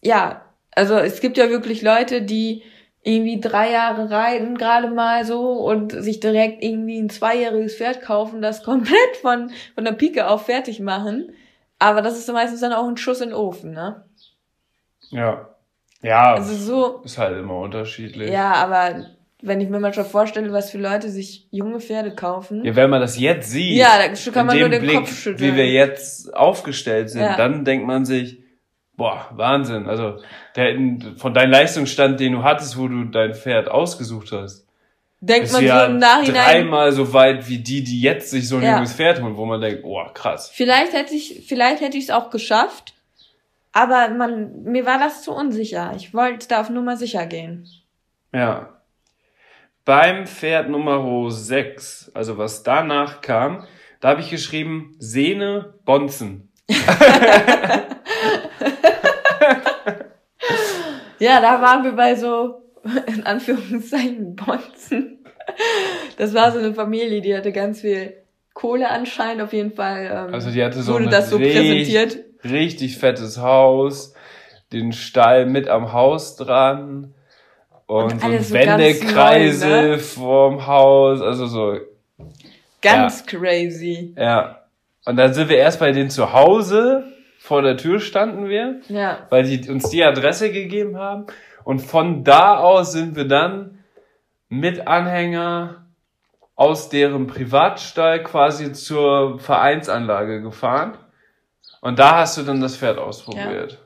ja, also es gibt ja wirklich Leute, die irgendwie drei Jahre reiten gerade mal so und sich direkt irgendwie ein zweijähriges Pferd kaufen, das komplett von von der Pike auf fertig machen. Aber das ist meistens dann auch ein Schuss in den Ofen, ne? Ja. Ja. Also so. Ist halt immer unterschiedlich. Ja, aber wenn ich mir mal schon vorstelle, was für Leute sich junge Pferde kaufen. Ja, wenn man das jetzt sieht, ja, da kann man nur den Blick, Kopf schütteln. Wie wir jetzt aufgestellt sind, ja. dann denkt man sich, boah, Wahnsinn. Also der, von deinem Leistungsstand, den du hattest, wo du dein Pferd ausgesucht hast, denkt man ja so im Nachhinein dreimal so weit wie die, die jetzt sich so ein ja. junges Pferd holen, wo man denkt, oh krass. Vielleicht hätte ich, vielleicht hätte ich es auch geschafft, aber man, mir war das zu unsicher. Ich wollte da auf Nummer sicher gehen. Ja. Beim Pferd Nummer 6, also was danach kam, da habe ich geschrieben Sehne Bonzen. ja, da waren wir bei so, in Anführungszeichen, Bonzen. Das war so eine Familie, die hatte ganz viel Kohle anscheinend, auf jeden Fall. Ähm, also die hatte so, wurde das so präsentiert. Richtig fettes Haus, den Stall mit am Haus dran und, und so Wendekreise neu, ne? vorm Haus, also so. Ganz ja. crazy. Ja. Und dann sind wir erst bei denen zu Hause, vor der Tür standen wir, ja. weil die uns die Adresse gegeben haben. Und von da aus sind wir dann mit Anhänger aus deren Privatstall quasi zur Vereinsanlage gefahren. Und da hast du dann das Pferd ausprobiert. Ja.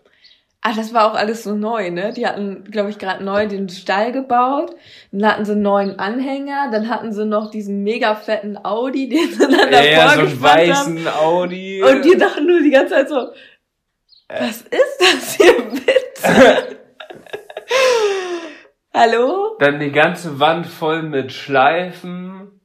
Ah, das war auch alles so neu, ne? Die hatten, glaube ich, gerade neu den Stall gebaut. Dann hatten sie einen neuen Anhänger. Dann hatten sie noch diesen mega fetten Audi, den sie dann davor ja, so einen weißen haben. Audi. Und die dachten nur die ganze Zeit so, was ist das hier bitte? Hallo? Dann die ganze Wand voll mit Schleifen.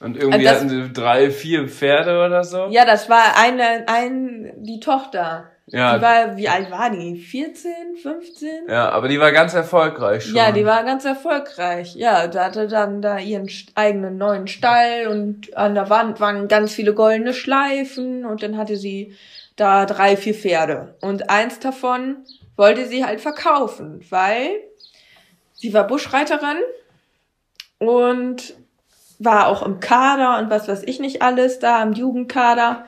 Und irgendwie das, hatten sie drei, vier Pferde oder so. Ja, das war eine, ein, die Tochter. Ja. Die war, wie alt war die? 14, 15? Ja, aber die war ganz erfolgreich schon. Ja, die war ganz erfolgreich. Ja, da hatte dann da ihren eigenen neuen Stall und an der Wand waren ganz viele goldene Schleifen und dann hatte sie da drei, vier Pferde. Und eins davon wollte sie halt verkaufen, weil sie war Buschreiterin und war auch im Kader und was weiß ich nicht alles da, im Jugendkader.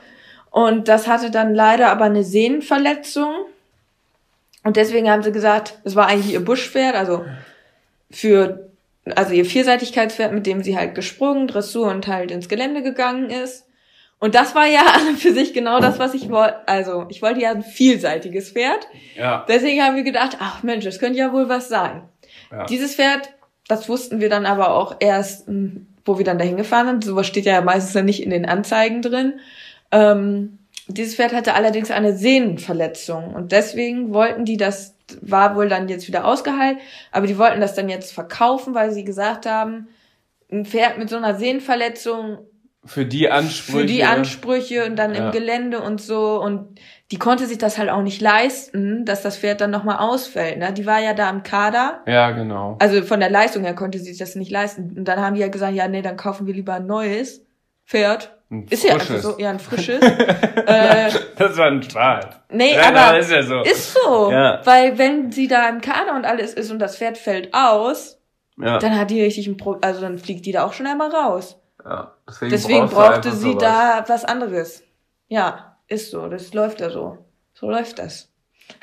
Und das hatte dann leider aber eine Sehnenverletzung. Und deswegen haben sie gesagt, es war eigentlich ihr Buschpferd, also für, also ihr Vielseitigkeitspferd, mit dem sie halt gesprungen, Dressur und halt ins Gelände gegangen ist. Und das war ja für sich genau das, was ich wollte. Also, ich wollte ja ein vielseitiges Pferd. Ja. Deswegen haben wir gedacht, ach Mensch, das könnte ja wohl was sein. Ja. Dieses Pferd, das wussten wir dann aber auch erst, hm, wo wir dann dahin gefahren sind. Sowas steht ja meistens dann nicht in den Anzeigen drin. Ähm, dieses Pferd hatte allerdings eine Sehnenverletzung und deswegen wollten die das, war wohl dann jetzt wieder ausgeheilt, aber die wollten das dann jetzt verkaufen, weil sie gesagt haben, ein Pferd mit so einer Sehnenverletzung für die Ansprüche. Für die Ansprüche und dann ja. im Gelände und so. Und die konnte sich das halt auch nicht leisten, dass das Pferd dann nochmal ausfällt. Ne? Die war ja da im Kader. Ja, genau. Also von der Leistung her konnte sie sich das nicht leisten. Und dann haben die ja gesagt, ja, nee, dann kaufen wir lieber ein neues Pferd. Ein ist frisches. ja einfach so, ja, ein frisches. äh, das war ein Spaß. Nee, ja, aber ist, ja so. ist so. Ja. Weil wenn sie da im Kader und alles ist und das Pferd fällt aus, ja. dann hat die richtig ein Pro also dann fliegt die da auch schon einmal raus. Ja, deswegen, deswegen brauchte sie sowas. da was anderes. Ja, ist so. Das läuft ja so. So läuft das.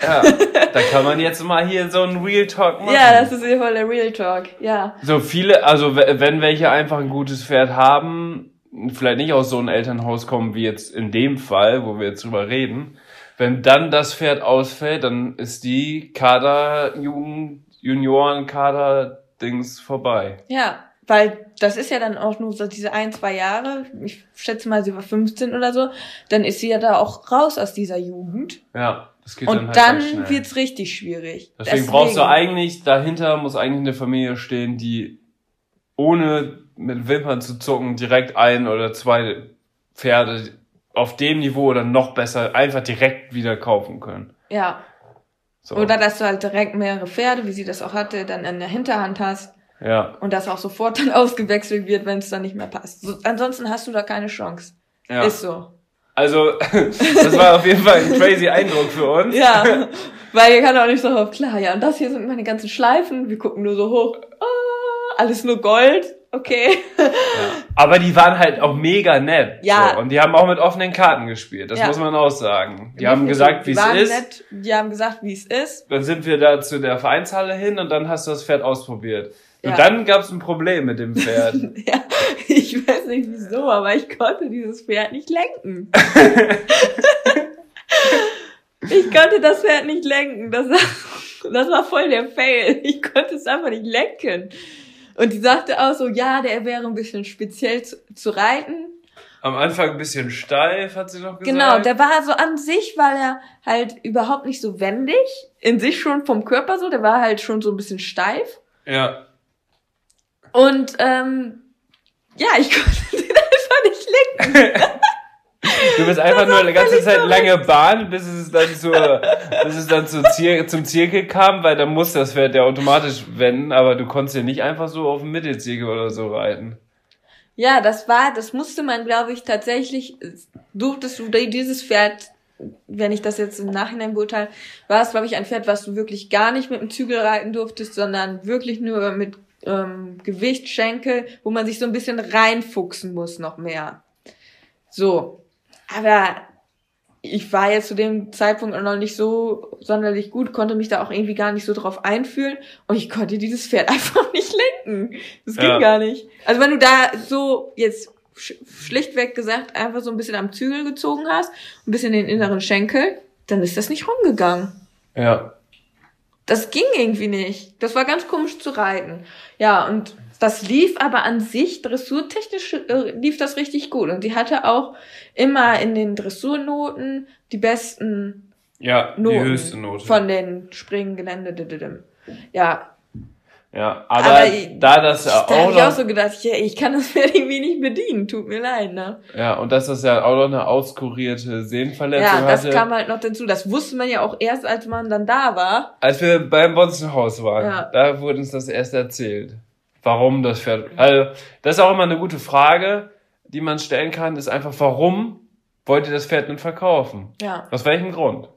Ja, da kann man jetzt mal hier so ein Real Talk machen. Ja, das ist hier voll der Real Talk, ja. So viele, also wenn welche einfach ein gutes Pferd haben, vielleicht nicht aus so einem Elternhaus kommen wie jetzt in dem Fall, wo wir jetzt drüber reden, wenn dann das Pferd ausfällt, dann ist die Kader, Jugend, Junioren, Kader Dings vorbei. Ja, weil das ist ja dann auch nur so diese ein, zwei Jahre, ich schätze mal, sie war 15 oder so, dann ist sie ja da auch raus aus dieser Jugend. Ja, das geht Und dann, halt dann wird's richtig schwierig. Deswegen, Deswegen brauchst du eigentlich, dahinter muss eigentlich eine Familie stehen, die ohne mit Wimpern zu zucken direkt ein oder zwei Pferde auf dem Niveau oder noch besser einfach direkt wieder kaufen können. Ja. So. Oder dass du halt direkt mehrere Pferde, wie sie das auch hatte, dann in der Hinterhand hast ja. Und das auch sofort dann ausgewechselt wird, wenn es dann nicht mehr passt. So, ansonsten hast du da keine Chance. Ja. Ist so. Also, das war auf jeden Fall ein crazy Eindruck für uns. Ja, weil ihr kann auch nicht so auf, klar, ja, und das hier sind meine ganzen Schleifen, wir gucken nur so hoch, ah, alles nur Gold, okay. Ja. Aber die waren halt auch mega nett. Ja. So. Und die haben auch mit offenen Karten gespielt, das ja. muss man auch sagen. Die haben gesagt, wie es ist. Nett. Die haben gesagt, wie es ist. Dann sind wir da zu der Vereinshalle hin und dann hast du das Pferd ausprobiert. Ja. Und dann gab es ein Problem mit dem Pferd. ja, ich weiß nicht wieso, aber ich konnte dieses Pferd nicht lenken. ich konnte das Pferd nicht lenken. Das war, das war voll der Fail. Ich konnte es einfach nicht lenken. Und die sagte auch so, ja, der wäre ein bisschen speziell zu, zu reiten. Am Anfang ein bisschen steif, hat sie noch gesagt. Genau, der war so an sich, weil er halt überhaupt nicht so wendig, in sich schon vom Körper so, der war halt schon so ein bisschen steif. Ja. Und ähm, ja, ich konnte den einfach nicht lenken. Du bist einfach nur eine ganze Zeit lange Bahn, bis es dann zur, bis es dann zur Ziel, zum Zirkel kam, weil dann muss das Pferd ja automatisch wenden, aber du konntest ja nicht einfach so auf dem Mittelzirkel oder so reiten. Ja, das war, das musste man, glaube ich, tatsächlich, durftest du dieses Pferd, wenn ich das jetzt im Nachhinein beurteile, war es, glaube ich, ein Pferd, was du wirklich gar nicht mit dem Zügel reiten durftest, sondern wirklich nur mit ähm, Gewicht, Schenkel, wo man sich so ein bisschen reinfuchsen muss noch mehr. So. Aber ich war jetzt zu dem Zeitpunkt auch noch nicht so sonderlich gut, konnte mich da auch irgendwie gar nicht so drauf einfühlen und ich konnte dieses Pferd einfach nicht lenken. Das ging ja. gar nicht. Also wenn du da so jetzt schlichtweg gesagt einfach so ein bisschen am Zügel gezogen hast, ein bisschen den inneren Schenkel, dann ist das nicht rumgegangen. Ja. Das ging irgendwie nicht. Das war ganz komisch zu reiten. Ja, und das lief aber an sich, dressurtechnisch äh, lief das richtig gut. Und die hatte auch immer in den Dressurnoten die besten ja, Noten die höchste Note. von den Springgelände. Ja. Ja, aber, aber da das ja auch. Da habe ich auch so gedacht, ich, ich kann das Pferd irgendwie nicht bedienen, tut mir leid, ne? Ja, und dass das ja auch noch eine auskurierte Sehnenverletzung hatte. Ja, das kam halt noch dazu. Das wusste man ja auch erst, als man dann da war. Als wir beim Bonzenhaus waren, ja. da wurde uns das erst erzählt. Warum das Pferd. Also, das ist auch immer eine gute Frage, die man stellen kann, ist einfach, warum wollt ihr das Pferd denn verkaufen? Ja. Aus welchem Grund?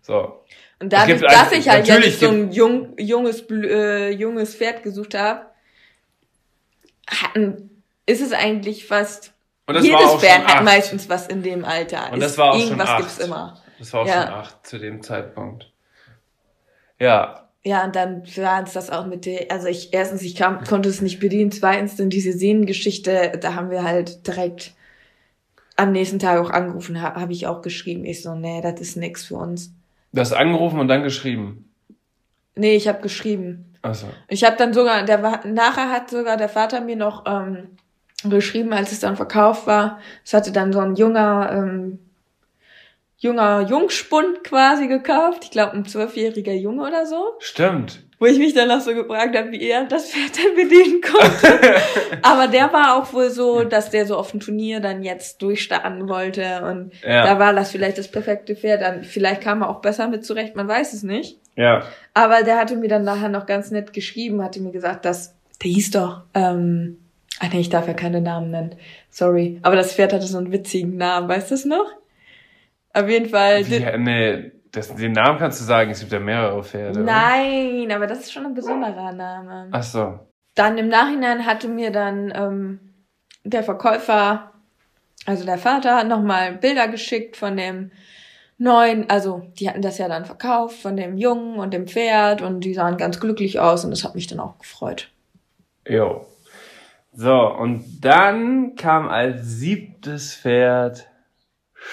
So. Und dadurch, dass ich halt jetzt so ein jung, junges, äh, junges Pferd gesucht habe, hatten, ist es eigentlich fast, jedes Pferd hat meistens was in dem Alter. Und das war auch Irgendwas schon acht. gibt's immer. Das war auch ja. schon acht zu dem Zeitpunkt. Ja. Ja, und dann war es das auch mit der, also ich, erstens, ich kam, konnte es nicht bedienen, zweitens, dann diese Sehnengeschichte, da haben wir halt direkt am nächsten Tag auch angerufen, habe hab ich auch geschrieben. Ich so, nee, das ist nix für uns. Du hast angerufen und dann geschrieben? Nee, ich habe geschrieben. Ach so. Ich habe dann sogar, der nachher hat sogar der Vater mir noch ähm, geschrieben, als es dann verkauft war. Es hatte dann so ein junger, ähm, junger Jungspund quasi gekauft. Ich glaube, ein zwölfjähriger Junge oder so. Stimmt wo ich mich dann noch so gefragt habe, wie er das Pferd dann bedienen konnte. Aber der war auch wohl so, dass der so auf dem Turnier dann jetzt durchstarten wollte und ja. da war das vielleicht das perfekte Pferd. Dann vielleicht kam er auch besser mit zurecht, man weiß es nicht. Ja. Aber der hatte mir dann nachher noch ganz nett geschrieben, hatte mir gesagt, dass der hieß doch, ähm, ach nee, ich darf ja keine Namen nennen. Sorry. Aber das Pferd hatte so einen witzigen Namen, weißt du es noch? Auf jeden Fall. Wie, nee, das, den Namen kannst du sagen, es gibt ja mehrere Pferde. Nein, oder? aber das ist schon ein besonderer Name. Ach so. Dann im Nachhinein hatte mir dann ähm, der Verkäufer, also der Vater, nochmal Bilder geschickt von dem neuen, also die hatten das ja dann verkauft, von dem Jungen und dem Pferd und die sahen ganz glücklich aus und das hat mich dann auch gefreut. Jo. So, und dann kam als siebtes Pferd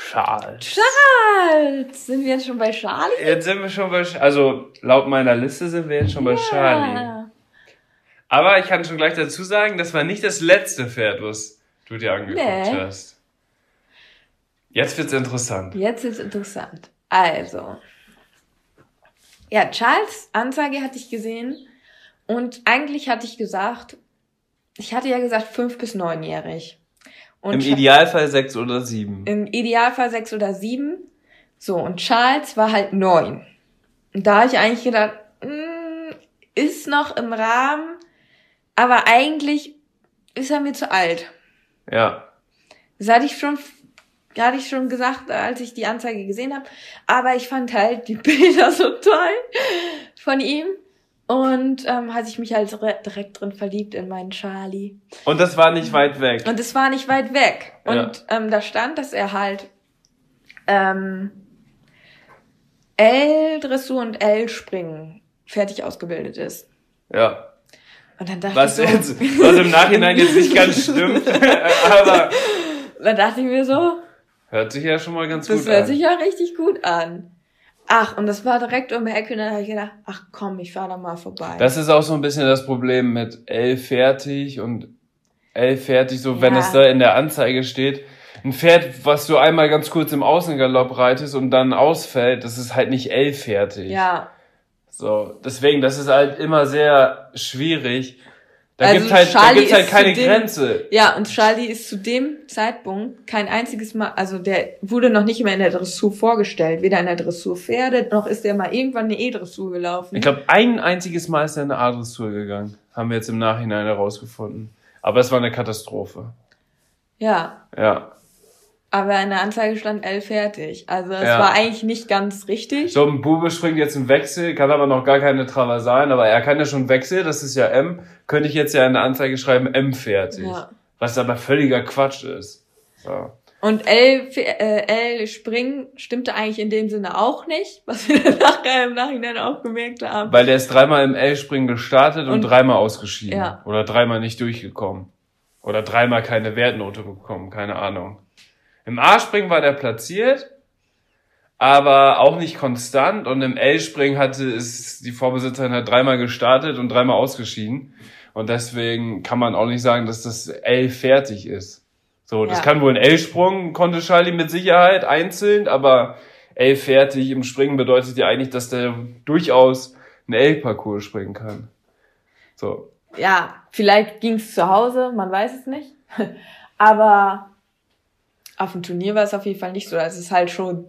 Charles. Charles! Sind wir jetzt schon bei Charlie? Jetzt sind wir schon bei, also laut meiner Liste sind wir jetzt schon ja. bei Charlie. Aber ich kann schon gleich dazu sagen, das war nicht das letzte Pferd, was du dir angeguckt nee. hast. Jetzt wird's interessant. Jetzt wird's interessant. Also. Ja, Charles Anzeige hatte ich gesehen. Und eigentlich hatte ich gesagt, ich hatte ja gesagt fünf bis neunjährig. Und Im Idealfall sechs oder sieben. Im Idealfall sechs oder sieben. So, und Charles war halt neun. Und da habe ich eigentlich gedacht, mh, hm, ist noch im Rahmen, aber eigentlich ist er mir zu alt. Ja. Das hatte ich schon, hatte ich schon gesagt, als ich die Anzeige gesehen habe. Aber ich fand halt die Bilder so toll von ihm. Und ähm, hatte ich mich halt direkt drin verliebt in meinen Charlie. Und das war nicht weit weg. Und es war nicht weit weg. Und ja. ähm, da stand, dass er halt ähm, L-Dressur und L-Springen fertig ausgebildet ist. Ja. Und dann dachte was ich so, jetzt, was im Nachhinein jetzt nicht ganz stimmt, aber dann dachte ich mir so, hört sich ja schon mal ganz gut an. Das hört sich ja richtig gut an. Ach, und das war direkt um die Ecke und dann habe ich gedacht, ach komm, ich fahr da mal vorbei. Das ist auch so ein bisschen das Problem mit L fertig und L fertig, so ja. wenn es da in der Anzeige steht. Ein Pferd, was du einmal ganz kurz im Außengalopp reitest und dann ausfällt, das ist halt nicht L fertig. Ja. So, deswegen, das ist halt immer sehr schwierig. Da also gibt halt, da gibt's halt keine dem, Grenze. Ja, und Charlie ist zu dem Zeitpunkt kein einziges Mal, also der wurde noch nicht mehr in der Dressur vorgestellt, weder in der Dressur Pferde, noch ist der mal irgendwann eine E-Dressur gelaufen. Ich glaube, ein einziges Mal ist er in eine A-Dressur gegangen. Haben wir jetzt im Nachhinein herausgefunden. Aber es war eine Katastrophe. Ja. Ja. Aber in der Anzeige stand L fertig. Also es ja. war eigentlich nicht ganz richtig. So, ein Bube springt jetzt einen Wechsel, kann aber noch gar keine Traversalen, aber er kann ja schon Wechsel, das ist ja M. Könnte ich jetzt ja in der Anzeige schreiben, M fertig. Ja. Was aber völliger Quatsch ist. So. Und L, äh, L springen stimmte eigentlich in dem Sinne auch nicht, was wir dann nachher im Nachhinein auch gemerkt haben. Weil der ist dreimal im L-Springen gestartet und, und dreimal ausgeschieden. Ja. Oder dreimal nicht durchgekommen. Oder dreimal keine Wertnote bekommen, keine Ahnung. Im A-Springen war der platziert, aber auch nicht konstant. Und im L-Springen hatte es die Vorbesitzerin halt dreimal gestartet und dreimal ausgeschieden. Und deswegen kann man auch nicht sagen, dass das L fertig ist. So, das ja. kann wohl ein L-Sprung, konnte Charlie mit Sicherheit einzeln, aber L fertig im Springen bedeutet ja eigentlich, dass der durchaus ein L-Parcours springen kann. So. Ja, vielleicht ging's zu Hause, man weiß es nicht. Aber auf dem Turnier war es auf jeden Fall nicht so. Es ist halt schon,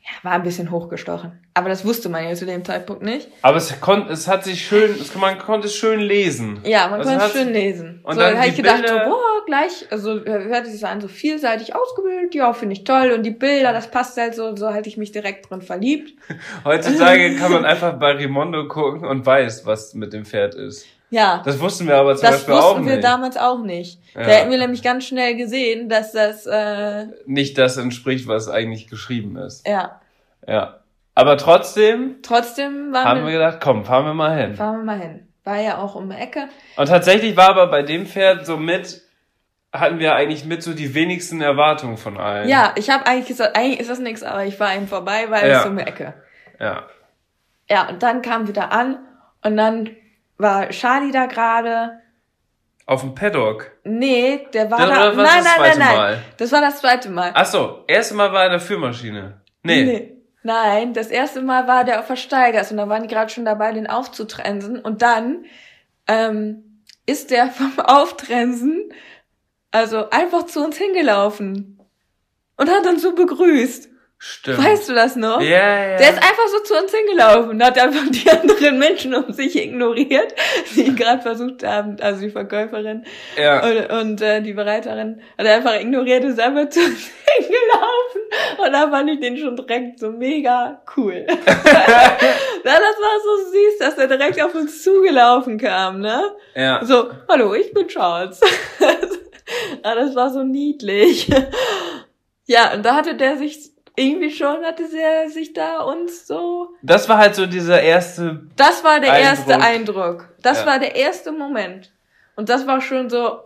ja, war ein bisschen hochgestochen. Aber das wusste man ja zu dem Zeitpunkt nicht. Aber es, kon es hat sich schön, es, man konnte es schön lesen. Ja, man also konnte es schön lesen. Und so, dann habe ich gedacht, so, boah, gleich, also hörte sich so an, so vielseitig ausgebildet, ja, finde ich toll. Und die Bilder, das passt halt so, so hatte ich mich direkt drin verliebt. Heutzutage kann man einfach bei Rimondo gucken und weiß, was mit dem Pferd ist. Ja. Das wussten wir aber zum das Beispiel auch nicht. Das wussten wir damals auch nicht. Ja. Da hätten wir nämlich ganz schnell gesehen, dass das äh, nicht das entspricht, was eigentlich geschrieben ist. Ja. Ja. Aber trotzdem. Trotzdem waren haben wir, wir gedacht, komm, fahren wir mal hin. Fahren wir mal hin. War ja auch um die Ecke. Und tatsächlich war aber bei dem Pferd so mit hatten wir eigentlich mit so die wenigsten Erwartungen von allen. Ja, ich habe eigentlich gesagt, eigentlich ist das nichts, aber ich war ihm vorbei, weil ja. es um die Ecke. Ja. Ja, und dann kam wieder an und dann war Charlie da gerade. Auf dem Paddock? Nee, der war das da. War nein, nein, nein, nein. Mal? Das war das zweite Mal. Ach so, erste Mal war er in der Führmaschine. Nee. nee. Nein, das erste Mal war der auf der Steigers und da waren die gerade schon dabei, den aufzutrensen. Und dann ähm, ist der vom Auftrensen also einfach zu uns hingelaufen und hat uns so begrüßt. Stimmt. Weißt du das noch? Ja, ja. Der ist einfach so zu uns hingelaufen und hat einfach die anderen Menschen um sich ignoriert, die gerade versucht haben, also die Verkäuferin ja. und, und äh, die Bereiterin, hat er einfach ignoriert, ist einfach zu uns hingelaufen und da fand ich den schon direkt so mega cool. ja, das war so süß, dass er direkt auf uns zugelaufen kam, ne? Ja. So, hallo, ich bin Charles. ja, das war so niedlich. Ja, und da hatte der sich irgendwie schon hatte er sich da uns so. Das war halt so dieser erste. Das war der Eindruck. erste Eindruck. Das ja. war der erste Moment. Und das war schon so,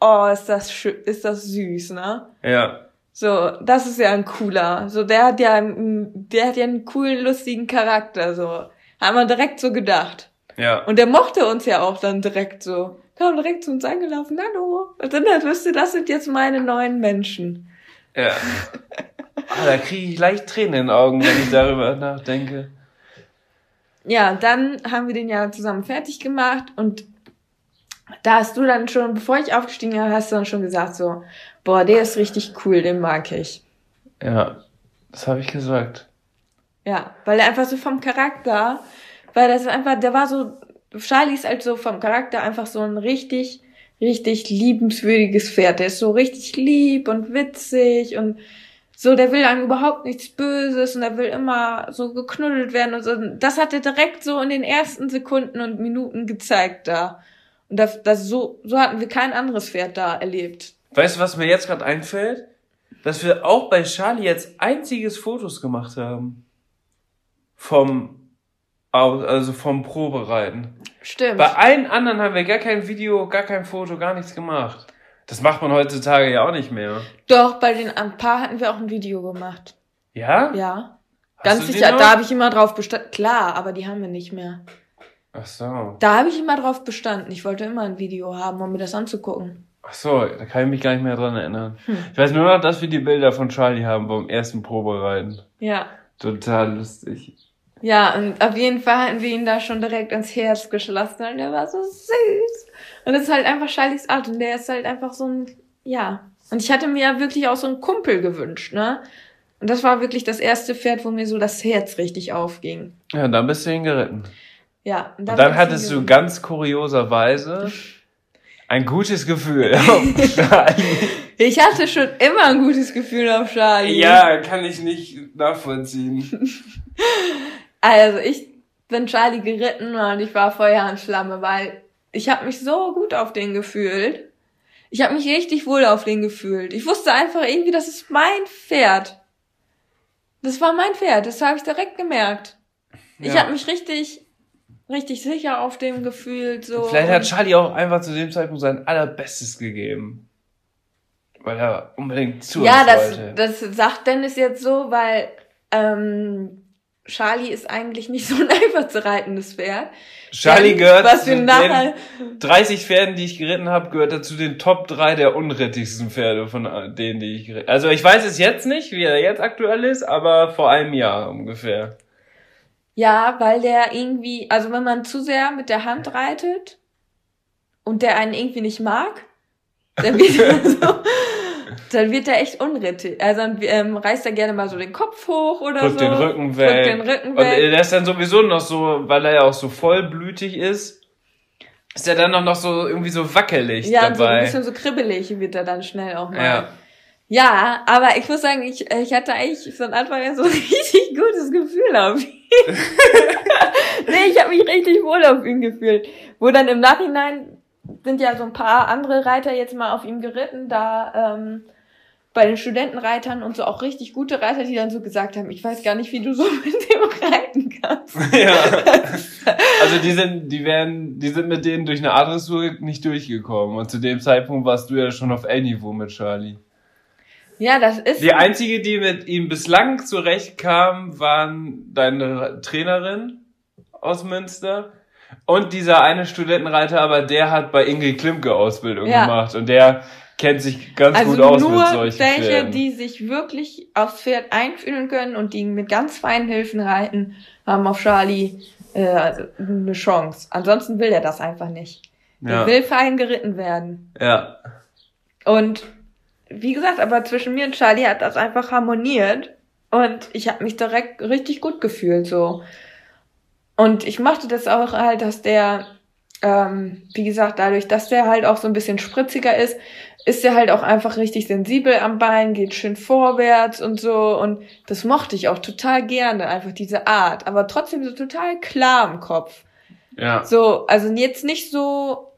oh, ist das schön, ist das süß, ne? Ja. So, das ist ja ein cooler. So, der hat ja, der hat ja einen coolen, lustigen Charakter, so. Haben wir direkt so gedacht. Ja. Und der mochte uns ja auch dann direkt so. Kam direkt zu uns angelaufen, hallo. Und dann wüsste, das sind jetzt meine neuen Menschen. Ja. Ah, da kriege ich leicht Tränen in den Augen, wenn ich darüber nachdenke. Ja, dann haben wir den ja zusammen fertig gemacht und da hast du dann schon, bevor ich aufgestiegen bin, hast du dann schon gesagt so, boah, der ist richtig cool, den mag ich. Ja, das habe ich gesagt. Ja, weil er einfach so vom Charakter, weil das einfach, der war so, Charlie ist halt so vom Charakter einfach so ein richtig, richtig liebenswürdiges Pferd. Der ist so richtig lieb und witzig und so, der will einem überhaupt nichts Böses und er will immer so geknuddelt werden und so. Das hat er direkt so in den ersten Sekunden und Minuten gezeigt da. Und das, das so, so hatten wir kein anderes Pferd da erlebt. Weißt du, was mir jetzt gerade einfällt? Dass wir auch bei Charlie jetzt einziges Fotos gemacht haben. Vom, also vom Probereiten. Stimmt. Bei allen anderen haben wir gar kein Video, gar kein Foto, gar nichts gemacht. Das macht man heutzutage ja auch nicht mehr. Doch, bei den ein paar hatten wir auch ein Video gemacht. Ja? Ja. Hast Ganz sicher, da habe ich immer drauf bestanden. Klar, aber die haben wir nicht mehr. Ach so. Da habe ich immer drauf bestanden. Ich wollte immer ein Video haben, um mir das anzugucken. Ach so, da kann ich mich gar nicht mehr dran erinnern. Hm. Ich weiß nur noch, dass wir die Bilder von Charlie haben beim ersten Probereiten. Ja. Total lustig. Ja, und auf jeden Fall hatten wir ihn da schon direkt ins Herz geschlossen und der war so süß. Und das ist halt einfach Charlies Art und der ist halt einfach so ein, ja. Und ich hatte mir ja wirklich auch so einen Kumpel gewünscht, ne? Und das war wirklich das erste Pferd, wo mir so das Herz richtig aufging. Ja, und dann bist du ihn geritten. Ja. Und dann, und dann hattest du ganz kurioserweise ein gutes Gefühl auf Charlie. ich hatte schon immer ein gutes Gefühl auf Charlie. Ja, kann ich nicht nachvollziehen. also ich bin Charlie geritten und ich war Feuer und Flamme, weil ich habe mich so gut auf den gefühlt. Ich habe mich richtig wohl auf den gefühlt. Ich wusste einfach irgendwie, das ist mein Pferd. Das war mein Pferd, das habe ich direkt gemerkt. Ja. Ich habe mich richtig, richtig sicher auf dem gefühlt. So. Vielleicht hat Charlie auch einfach zu dem Zeitpunkt sein allerbestes gegeben. Weil er unbedingt zu ja, uns das, wollte. das sagt Dennis jetzt so, weil ähm, Charlie ist eigentlich nicht so ein einfach zu reitendes Pferd. Charlie Denn, gehört was wir nachher 30 Pferden, die ich geritten habe, gehört er zu den Top 3 der unrittigsten Pferde von denen, die ich geritten Also ich weiß es jetzt nicht, wie er jetzt aktuell ist, aber vor einem Jahr ungefähr. Ja, weil der irgendwie, also wenn man zu sehr mit der Hand reitet, und der einen irgendwie nicht mag, dann wird er so, dann wird er echt unrittig. Also dann ähm, reißt er gerne mal so den Kopf hoch oder drückt so. den Rücken weg. Drückt den Rücken Und weg. der ist dann sowieso noch so, weil er ja auch so vollblütig ist, ist er dann noch, noch so irgendwie so wackelig ja, und so ein dabei. bisschen so kribbelig wird er dann schnell auch mal. ja. Ja, aber ich muss sagen, ich, ich hatte eigentlich von Anfang an so ein richtig gutes Gefühl auf ihn. nee, ich habe mich richtig wohl auf ihn gefühlt. Wo dann im Nachhinein sind ja so ein paar andere Reiter jetzt mal auf ihm geritten, da ähm, bei den Studentenreitern und so auch richtig gute Reiter, die dann so gesagt haben, ich weiß gar nicht, wie du so mit dem reiten kannst. ja. Also die sind, die werden, die sind mit denen durch eine Adressur nicht durchgekommen. Und zu dem Zeitpunkt warst du ja schon auf L-Niveau mit Charlie. Ja, das ist Die einzige, die mit ihm bislang zurechtkam, waren deine Trainerin aus Münster und dieser eine Studentenreiter, aber der hat bei Ingrid Klimke Ausbildung Ja. gemacht und der kennt sich ganz also gut aus mit solchen welche, Pferden. die sich wirklich aufs Pferd einfühlen können und die mit ganz feinen Hilfen reiten, haben auf Charlie äh, eine Chance. Ansonsten will er das einfach nicht. Er ja. will fein geritten werden. ja. Und wie gesagt, aber zwischen mir und Charlie hat das einfach harmoniert und ich habe mich direkt richtig gut gefühlt so. Und ich mochte das auch halt, dass der, ähm, wie gesagt, dadurch, dass der halt auch so ein bisschen spritziger ist, ist er halt auch einfach richtig sensibel am Bein, geht schön vorwärts und so. Und das mochte ich auch total gerne, einfach diese Art. Aber trotzdem so total klar im Kopf. Ja. So, also jetzt nicht so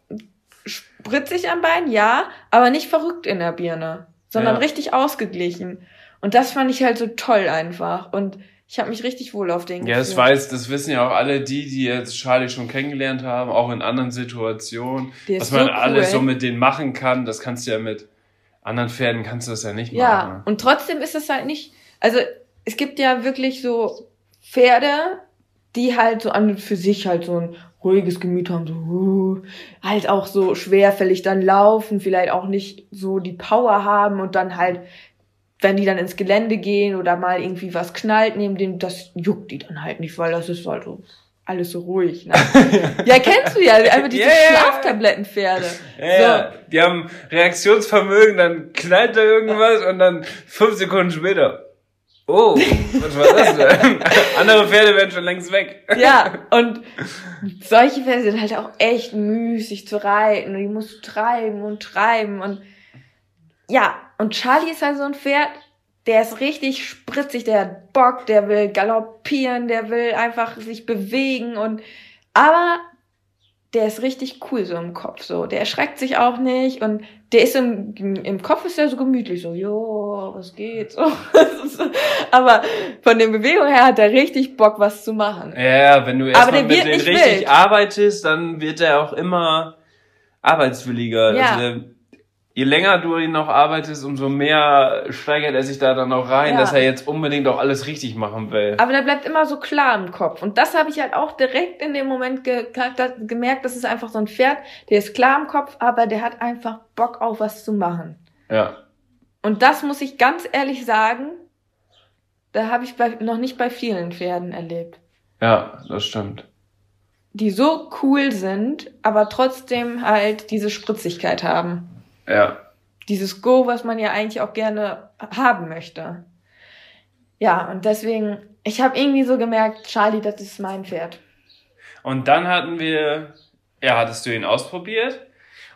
spritzig am Bein, ja, aber nicht verrückt in der Birne, sondern Ja. richtig ausgeglichen. Und das fand ich halt so toll einfach. Und ich habe mich richtig wohl auf den Ja, das weiß, das wissen ja auch alle die, die jetzt Charlie schon kennengelernt haben, auch in anderen Situationen, was man so cool. alles so mit denen machen kann. Das kannst du ja mit anderen Pferden kannst du das ja nicht Ja, machen. und trotzdem ist es halt nicht, also es gibt ja wirklich so Pferde, die halt so an und für sich halt so ein ruhiges Gemüt haben, so uh, halt auch so schwerfällig dann laufen, vielleicht auch nicht so die Power haben und dann halt, wenn die dann ins Gelände gehen oder mal irgendwie was knallt neben dem, das juckt die dann halt nicht, weil das ist halt so alles so ruhig. Ne? ja, kennst du ja, einfach diese ja. Schlaftablettenpferde. Ja, ja, die haben Reaktionsvermögen, dann knallt da irgendwas und dann fünf Sekunden später. Oh, was war das denn? Andere Pferde wären schon längst weg. Ja, und solche Pferde sind halt auch echt müßig zu reiten und die musst du treiben und treiben und ja, und Charlie ist halt so ein Pferd, der ist richtig spritzig, der hat Bock, der will galoppieren, der will einfach sich bewegen und aber der ist richtig cool so im Kopf so, der erschreckt sich auch nicht und der ist im, im Kopf ist er so gemütlich so, jo, was geht so. aber von der Bewegung her hat er richtig Bock was zu machen. Ja, wenn du erstmal mit nicht richtig wild. arbeitest, dann wird er auch immer arbeitswilliger. Ja. Also je länger du ihn noch arbeitest, umso mehr steigert er sich da dann auch rein, Ja. dass er jetzt unbedingt auch alles richtig machen will. Aber der bleibt immer so klar im Kopf. Und das habe ich halt auch direkt in dem Moment ge ge gemerkt. Das ist einfach so ein Pferd, der ist klar im Kopf, aber der hat einfach Bock auf was zu machen. Ja. Und das muss ich ganz ehrlich sagen, da habe ich bei, noch nicht bei vielen Pferden erlebt. Ja, das stimmt. Die so cool sind, aber trotzdem halt diese Spritzigkeit haben. Ja. Dieses Go, was man ja eigentlich auch gerne haben möchte. Ja, und deswegen, ich habe irgendwie so gemerkt, Charlie, das ist mein Pferd. Und dann hatten wir, ja, hattest du ihn ausprobiert?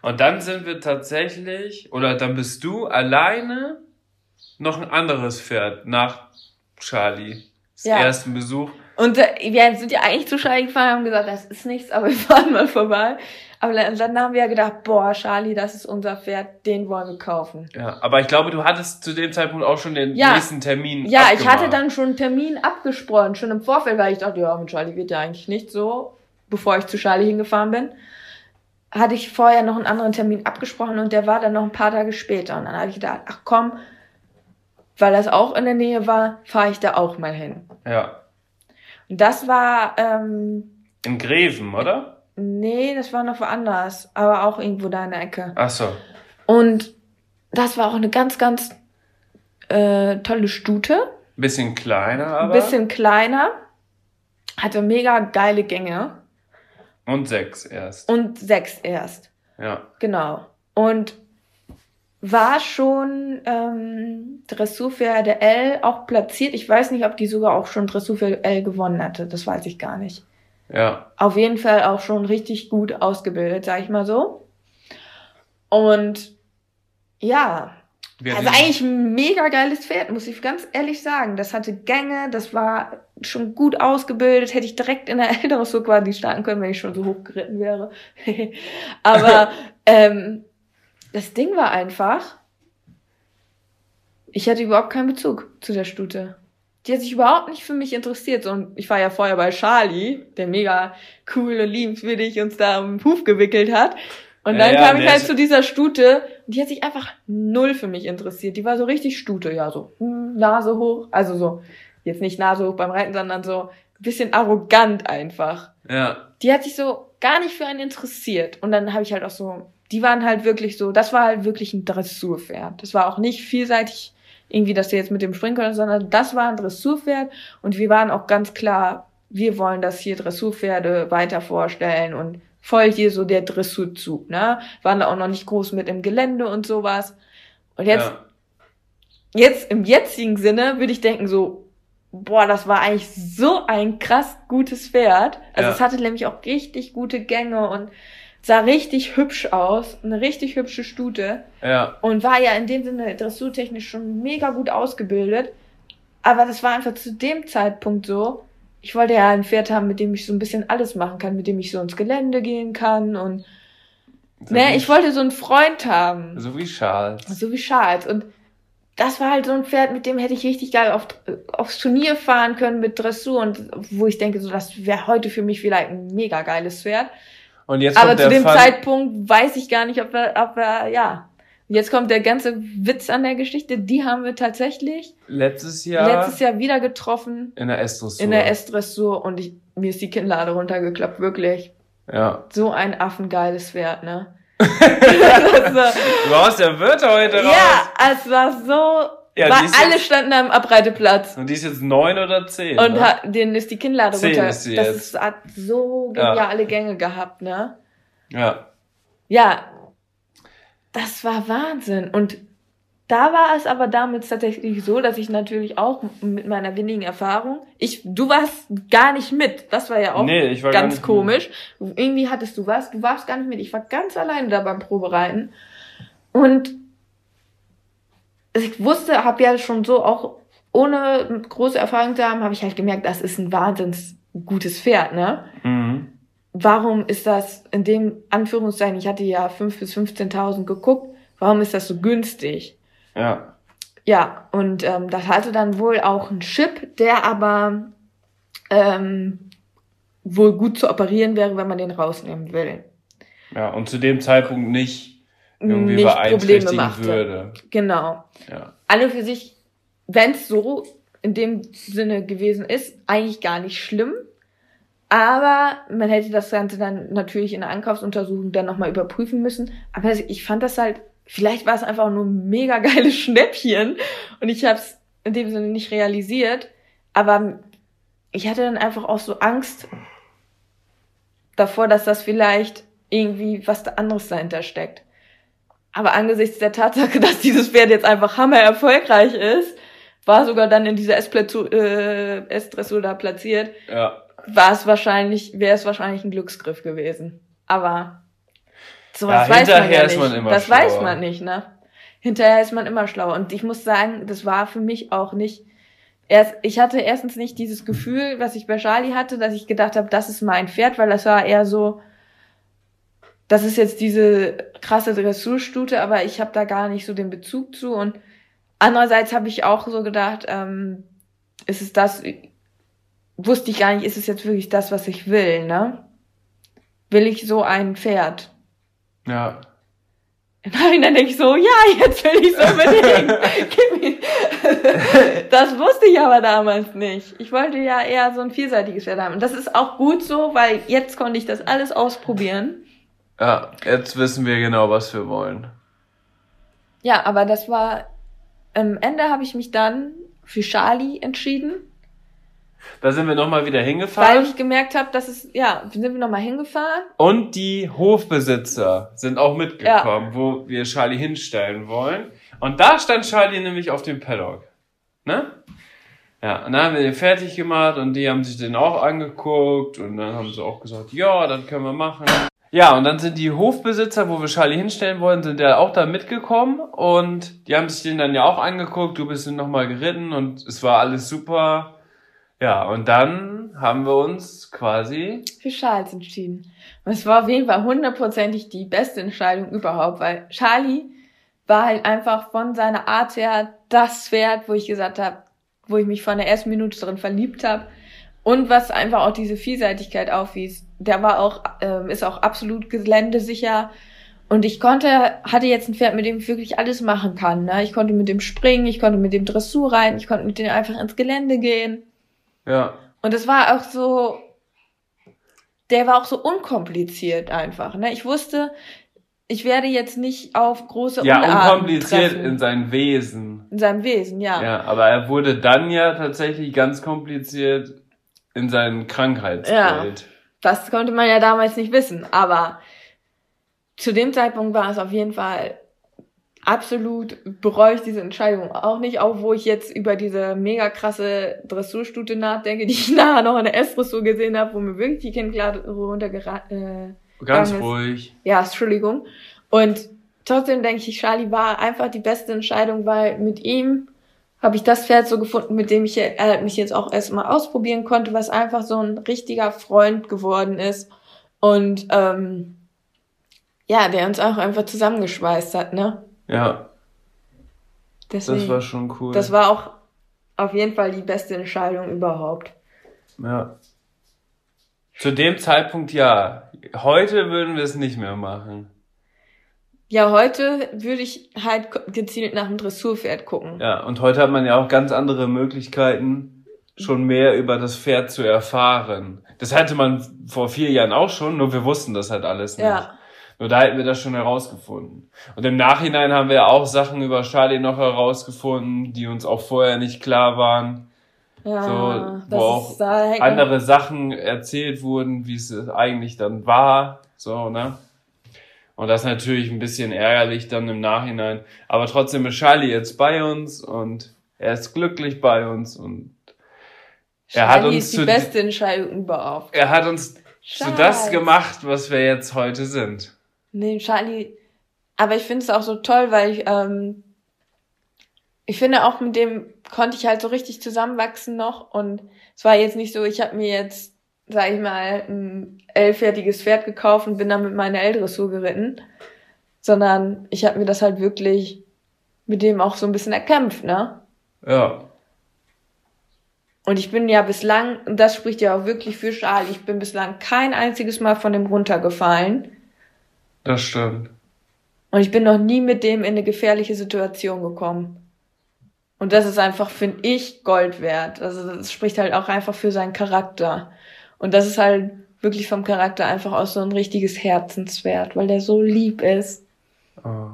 Und dann sind wir tatsächlich, oder dann bist du alleine noch ein anderes Pferd nach Charlie. Das Ja. ersten Besuch. Und äh, wir sind ja eigentlich zu Charlie gefahren und haben gesagt, das ist nichts, aber wir fahren mal vorbei. Aber dann, haben wir ja gedacht, boah, Charlie, das ist unser Pferd, den wollen wir kaufen. Ja, aber ich glaube, du hattest zu dem Zeitpunkt auch schon den Ja. nächsten Termin. Ja, ich abgemacht. hatte dann schon einen Termin abgesprochen, schon im Vorfeld, weil ich dachte, ja, mit Charlie wird ja eigentlich nicht so, bevor ich zu Charlie hingefahren bin. Hatte ich vorher noch einen anderen Termin abgesprochen und der war dann noch ein paar Tage später. Und dann habe ich gedacht, ach komm, weil das auch in der Nähe war, fahre ich da auch mal hin. Ja. Und das war, ähm, In Greven, oder? Nee, das war noch woanders, aber auch irgendwo da in der Ecke. Ach so. Und das war auch eine ganz, ganz äh, tolle Stute. Bisschen kleiner, Ein aber. bisschen kleiner. Hatte mega geile Gänge. Und sechs erst. Und sechs erst. Ja. Genau. Und war schon ähm, Dressurpferde L auch platziert. Ich weiß nicht, ob die sogar auch schon Dressurpferde L gewonnen hatte. Das weiß ich gar nicht. Ja. Auf jeden Fall auch schon richtig gut ausgebildet, sag ich mal so. Und ja, wir also eigentlich ein mega geiles Pferd, muss ich ganz ehrlich sagen. Das hatte Gänge, das war schon gut ausgebildet. Hätte ich direkt in der Elternhaus quasi starten können, wenn ich schon so hoch geritten wäre. Aber ähm, das Ding war einfach, ich hatte überhaupt keinen Bezug zu der Stute. Die hat sich überhaupt nicht für mich interessiert. Und ich war ja vorher bei Charlie, der mega cool und liebenswürdig uns da um den Huf gewickelt hat. Und dann ja, kam ich halt zu dieser Stute und die hat sich einfach null für mich interessiert. Die war so richtig Stute, ja, so hm, Nase hoch. Also so, jetzt nicht Nase hoch beim Reiten, sondern so ein bisschen arrogant einfach. Ja. Die hat sich so gar nicht für einen interessiert. Und dann habe ich halt auch so, die waren halt wirklich so, das war halt wirklich ein Dressurpferd. Das war auch nicht vielseitig irgendwie, dass sie jetzt mit dem springen können, sondern das war ein Dressurpferd und wir waren auch ganz klar, wir wollen das hier Dressurpferde weiter vorstellen und voll hier so der Dressurzug, ne? Waren da auch noch nicht groß mit im Gelände und sowas. Und jetzt, ja. jetzt im jetzigen Sinne würde ich denken so, boah, das war eigentlich so ein krass gutes Pferd. Also ja. es hatte nämlich auch richtig gute Gänge und sah richtig hübsch aus, eine richtig hübsche Stute. Ja. Und war ja in dem Sinne dressurtechnisch schon mega gut ausgebildet. Aber das war einfach zu dem Zeitpunkt so, ich wollte ja ein Pferd haben, mit dem ich so ein bisschen alles machen kann, mit dem ich so ins Gelände gehen kann und so ne, ich wollte so einen Freund haben. So wie Charles. So wie Charles. Und das war halt so ein Pferd, mit dem hätte ich richtig geil auf, aufs Turnier fahren können mit Dressur und wo ich denke, so das wäre heute für mich vielleicht ein mega geiles Pferd. Und jetzt Aber zu dem Fall Zeitpunkt weiß ich gar nicht, ob wir, ob wir, ja, Jetzt kommt der ganze Witz an der Geschichte. Die haben wir tatsächlich letztes Jahr, letztes Jahr wieder getroffen. In der S-Dressur. In der S-Dressur und ich, mir ist die Kinnlade runtergeklappt, wirklich. Ja. So ein affengeiles Pferd, ne? du hast ja Wörter heute raus. Ja, es war so, ja, war, alle jetzt, standen am Abreiteplatz. Und die ist jetzt neun oder zehn. Und ne? denen ist die Kinnlade zehn runter. Ist sie das jetzt. Ist, hat so geniale ja. Gänge gehabt, ne? Ja. Ja, das war Wahnsinn. Und da war es aber damals tatsächlich so, dass ich natürlich auch mit meiner wenigen Erfahrung, ich, du warst gar nicht mit. Das war ja auch nee, war ganz komisch. Mit. Irgendwie hattest du was, du warst gar nicht mit. Ich war ganz alleine da beim Probereiten. Und ich wusste, habe ja schon so auch ohne große Erfahrung zu haben, habe ich halt gemerkt, das ist ein wahnsinns gutes Pferd, ne? Mhm warum ist das in dem Anführungszeichen, ich hatte ja 5.000 bis 15.000 geguckt, warum ist das so günstig? Ja. Ja, und ähm, das hatte dann wohl auch einen Chip, der aber ähm, wohl gut zu operieren wäre, wenn man den rausnehmen will. Ja, und zu dem Zeitpunkt nicht irgendwie nicht beeinträchtigen würde. Genau. Ja. Alle für sich, wenn es so in dem Sinne gewesen ist, eigentlich gar nicht schlimm. Aber man hätte das Ganze dann natürlich in der Ankaufsuntersuchung dann nochmal überprüfen müssen. Aber ich fand das halt, vielleicht war es einfach nur ein mega geiles Schnäppchen und ich habe es in dem Sinne nicht realisiert. Aber ich hatte dann einfach auch so Angst davor, dass das vielleicht irgendwie was anderes dahinter steckt. Aber angesichts der Tatsache, dass dieses Pferd jetzt einfach hammer erfolgreich ist, war sogar dann in dieser S-Dressur äh, da platziert. Ja war es wahrscheinlich, wäre es wahrscheinlich ein Glücksgriff gewesen. Aber sowas ja, weiß man ja nicht. Man das schlauer. weiß man nicht, ne? Hinterher ist man immer schlauer. Und ich muss sagen, das war für mich auch nicht. Erst, ich hatte erstens nicht dieses Gefühl, was ich bei Charlie hatte, dass ich gedacht habe, das ist mein Pferd, weil das war eher so, das ist jetzt diese krasse Dressurstute, aber ich habe da gar nicht so den Bezug zu. Und andererseits habe ich auch so gedacht, ähm, ist es das, wusste ich gar nicht, ist es jetzt wirklich das, was ich will, ne? Will ich so ein Pferd? Ja. Nein, dann denke ich so, ja, jetzt will ich so unbedingt. das wusste ich aber damals nicht. Ich wollte ja eher so ein vielseitiges Pferd haben. Und das ist auch gut so, weil jetzt konnte ich das alles ausprobieren. Ja, jetzt wissen wir genau, was wir wollen. Ja, aber das war, am Ende habe ich mich dann für Charlie entschieden Da sind wir nochmal wieder hingefahren. Weil ich gemerkt habe, dass es, ja, sind wir nochmal hingefahren. Und die Hofbesitzer sind auch mitgekommen, ja. wo wir Charlie hinstellen wollen. Und da stand Charlie nämlich auf dem Paddock. Ne? Ja, und dann haben wir den fertig gemacht und die haben sich den auch angeguckt und dann haben sie auch gesagt, ja, das können wir machen. Ja, und dann sind die Hofbesitzer, wo wir Charlie hinstellen wollen, sind ja auch da mitgekommen und die haben sich den dann ja auch angeguckt, du bist nochmal geritten und es war alles super. Ja, und dann haben wir uns quasi für Charles entschieden. Und es war auf jeden Fall hundertprozentig die beste Entscheidung überhaupt, weil Charlie war halt einfach von seiner Art her das Pferd, wo ich gesagt habe, wo ich mich von der ersten Minute drin verliebt habe. Und was einfach auch diese Vielseitigkeit aufwies. Der war auch, ähm, ist auch absolut geländesicher. Und ich konnte, hatte jetzt ein Pferd, mit dem ich wirklich alles machen kann. Ne? Ich konnte mit dem springen, ich konnte mit dem Dressur rein, ich konnte mit dem einfach ins Gelände gehen. Ja. Und es war auch so, der war auch so unkompliziert einfach. Ne? Ich wusste, ich werde jetzt nicht auf große Ja, unkompliziert treffen. in seinem Wesen. In seinem Wesen, ja. Ja, aber er wurde dann ja tatsächlich ganz kompliziert in seinem Krankheitsbild. Ja, das konnte man ja damals nicht wissen, aber zu dem Zeitpunkt war es auf jeden Fall absolut bereue ich diese Entscheidung auch nicht, auch wo ich jetzt über diese mega krasse Dressurstute nachdenke, die ich nachher noch in der S-Dressur gesehen habe, wo mir wirklich die Kinnklade runtergeraten äh, Ganz ruhig. Ja, Entschuldigung. Und trotzdem denke ich, Charlie war einfach die beste Entscheidung, weil mit ihm habe ich das Pferd so gefunden, mit dem ich äh, mich jetzt auch erstmal ausprobieren konnte, was einfach so ein richtiger Freund geworden ist. Und ähm, ja, der uns auch einfach zusammengeschweißt hat, ne? Ja. Deswegen, das war schon cool. Das war auch auf jeden Fall die beste Entscheidung überhaupt. Ja. Zu dem Zeitpunkt ja. Heute würden wir es nicht mehr machen. Ja, heute würde ich halt gezielt nach dem Dressurpferd gucken. Ja, und heute hat man ja auch ganz andere Möglichkeiten, schon mehr über das Pferd zu erfahren. Das hatte man vor vier Jahren auch schon, nur wir wussten das halt alles nicht. Ja. Nur da hätten wir das schon herausgefunden. Und im Nachhinein haben wir ja auch Sachen über Charlie noch herausgefunden, die uns auch vorher nicht klar waren. Ja, so, wo auch andere Sachen erzählt wurden, wie es eigentlich dann war, so, ne? Und das ist natürlich ein bisschen ärgerlich dann im Nachhinein. Aber trotzdem ist Charlie jetzt bei uns und er ist glücklich bei uns und er hat uns ist die zu, beste Entscheidung überhaupt. Er hat uns Charles. zu das gemacht, was wir jetzt heute sind. Nee, Charlie, aber ich finde es auch so toll, weil ich ähm, ich finde auch mit dem konnte ich halt so richtig zusammenwachsen noch und es war jetzt nicht so, ich habe mir jetzt, sag ich mal, ein elffertiges Pferd gekauft und bin dann mit meiner L-Dressur geritten, sondern ich habe mir das halt wirklich mit dem auch so ein bisschen erkämpft, ne? Ja. Und ich bin ja bislang, und das spricht ja auch wirklich für Charlie, ich bin bislang kein einziges Mal von dem runtergefallen. Das stimmt. Und ich bin noch nie mit dem in eine gefährliche Situation gekommen. Und das ist einfach, finde ich, Gold wert. Also das spricht halt auch einfach für seinen Charakter. Und das ist halt wirklich vom Charakter einfach auch so ein richtiges Herzenswert, weil der so lieb ist. Oh.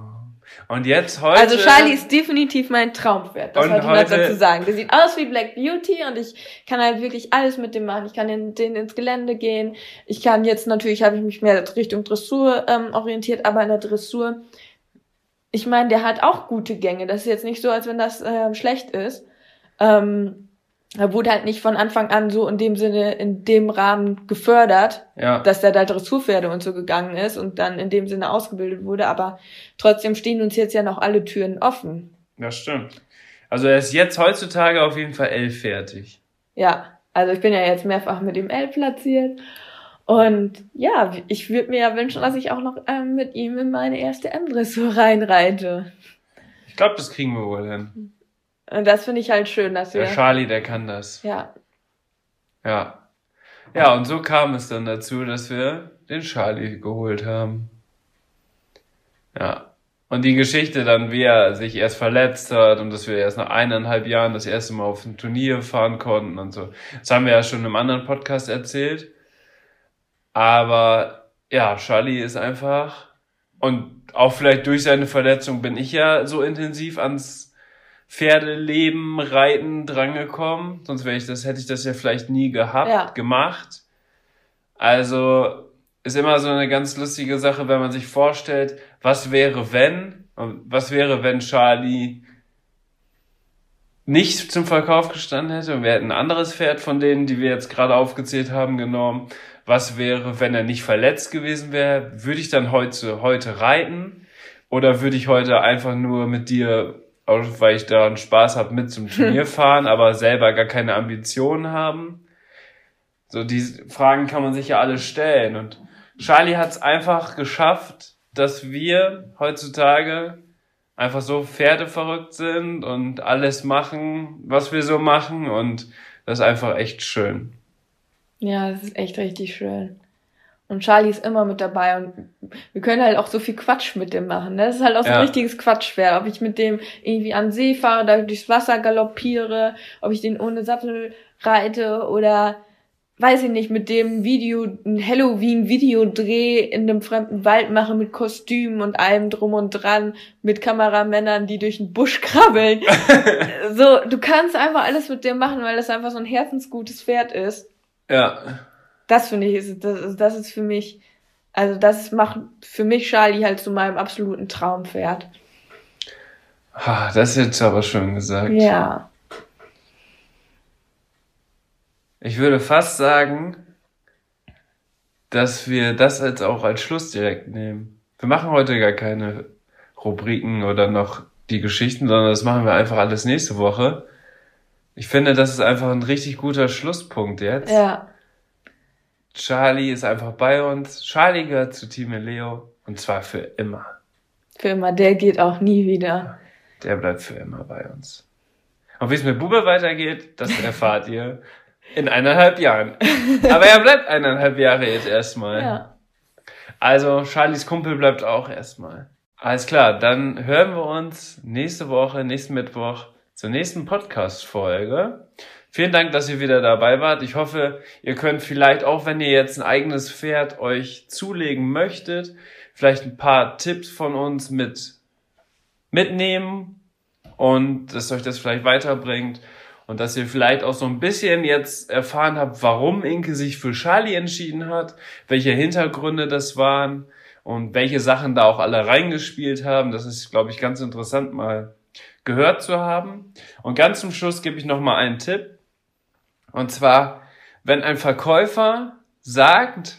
Und jetzt heute. Also Charlie ist definitiv mein Traumpferd. Das wollte ich mal dazu sagen. Der sieht aus wie Black Beauty und ich kann halt wirklich alles mit dem machen. Ich kann in, den ins Gelände gehen. Ich kann jetzt natürlich habe ich mich mehr Richtung Dressur ähm, orientiert, aber in der Dressur ich meine, der hat auch gute Gänge. Das ist jetzt nicht so, als wenn das äh, schlecht ist. Ähm, er wurde halt nicht von Anfang an so in dem Sinne, in dem Rahmen gefördert, ja. dass der da Dressurpferde und so gegangen ist und dann in dem Sinne ausgebildet wurde. Aber trotzdem stehen uns jetzt ja noch alle Türen offen. Das stimmt. Also er ist jetzt heutzutage auf jeden Fall elf fertig. Ja, also ich bin ja jetzt mehrfach mit dem L platziert und ja, ich würde mir ja wünschen, dass ich auch noch ähm, mit ihm in meine erste M-Dressur reinreite. Ich glaube, das kriegen wir wohl hin. Und das finde ich halt schön, dass wir. Der Charlie, der kann das. Ja. Ja. Ja, und so kam es dann dazu, dass wir den Charlie geholt haben. Ja. Und die Geschichte dann, wie er sich erst verletzt hat und dass wir erst nach eineinhalb Jahren das erste Mal auf ein Turnier fahren konnten und so. Das haben wir ja schon im anderen Podcast erzählt. Aber ja, Charlie ist einfach und auch vielleicht durch seine Verletzung bin ich ja so intensiv ans Pferdeleben, Reiten drangekommen. Sonst wäre ich das, hätte ich das ja vielleicht nie gehabt, ja. gemacht. Also ist immer so eine ganz lustige Sache, wenn man sich vorstellt, was wäre wenn, was wäre, wenn Charlie nicht zum Verkauf gestanden hätte und wir hätten ein anderes Pferd von denen, die wir jetzt gerade aufgezählt haben, genommen. Was wäre, wenn er nicht verletzt gewesen wäre? Würde ich dann heute, heute reiten? Oder würde ich heute einfach nur mit dir, weil ich da einen Spaß habe, mit zum Turnier fahren, aber selber gar keine Ambitionen haben? So, diese Fragen kann man sich ja alle stellen. Und Charlie hat es einfach geschafft, dass wir heutzutage einfach so Pferdeverrückt sind und alles machen, was wir so machen und das ist einfach echt schön. Ja, das ist echt richtig schön. Und Charlie ist immer mit dabei und wir können halt auch so viel Quatsch mit dem machen. Ne? Das ist halt auch so ein richtiges Quatschpferd. Ob ich mit dem irgendwie an See fahre, da durchs Wasser galoppiere, ob ich den ohne Sattel reite oder weiß ich nicht, mit dem Video, ein Halloween-Videodreh in einem fremden Wald mache mit Kostümen und allem drum und dran, mit Kameramännern, die durch den Busch krabbeln. so, du kannst einfach alles mit dem machen, weil das einfach so ein herzensgutes Pferd ist. Ja. Das finde ich, ist, das, das ist für mich, also das macht für mich Charlie halt zu meinem absoluten Traumpferd. das ist jetzt aber schön gesagt. Ja. Ich würde fast sagen, dass wir das jetzt auch als Schluss direkt nehmen. Wir machen heute gar keine Rubriken oder noch die Geschichten, sondern das machen wir einfach alles nächste Woche. Ich finde, das ist einfach ein richtig guter Schlusspunkt jetzt. Ja. Charlie ist einfach bei uns. Charlie gehört zu Team Leo und zwar für immer. Für immer, der geht auch nie wieder. Der bleibt für immer bei uns. Und wie es mit Bube weitergeht, das erfahrt ihr in eineinhalb Jahren. Aber er bleibt eineinhalb Jahre jetzt erstmal. Ja. Also Charlies Kumpel bleibt auch erstmal. Alles klar, dann hören wir uns nächste Woche, nächsten Mittwoch zur nächsten Podcast-Folge. Vielen Dank, dass ihr wieder dabei wart. Ich hoffe, ihr könnt vielleicht auch, wenn ihr jetzt ein eigenes Pferd euch zulegen möchtet, vielleicht ein paar Tipps von uns mit mitnehmen und dass euch das vielleicht weiterbringt und dass ihr vielleicht auch so ein bisschen jetzt erfahren habt, warum Inke sich für Charlie entschieden hat, welche Hintergründe das waren und welche Sachen da auch alle reingespielt haben. Das ist, glaube ich, ganz interessant mal gehört zu haben. Und ganz zum Schluss gebe ich noch mal einen Tipp. Und zwar, wenn ein Verkäufer sagt,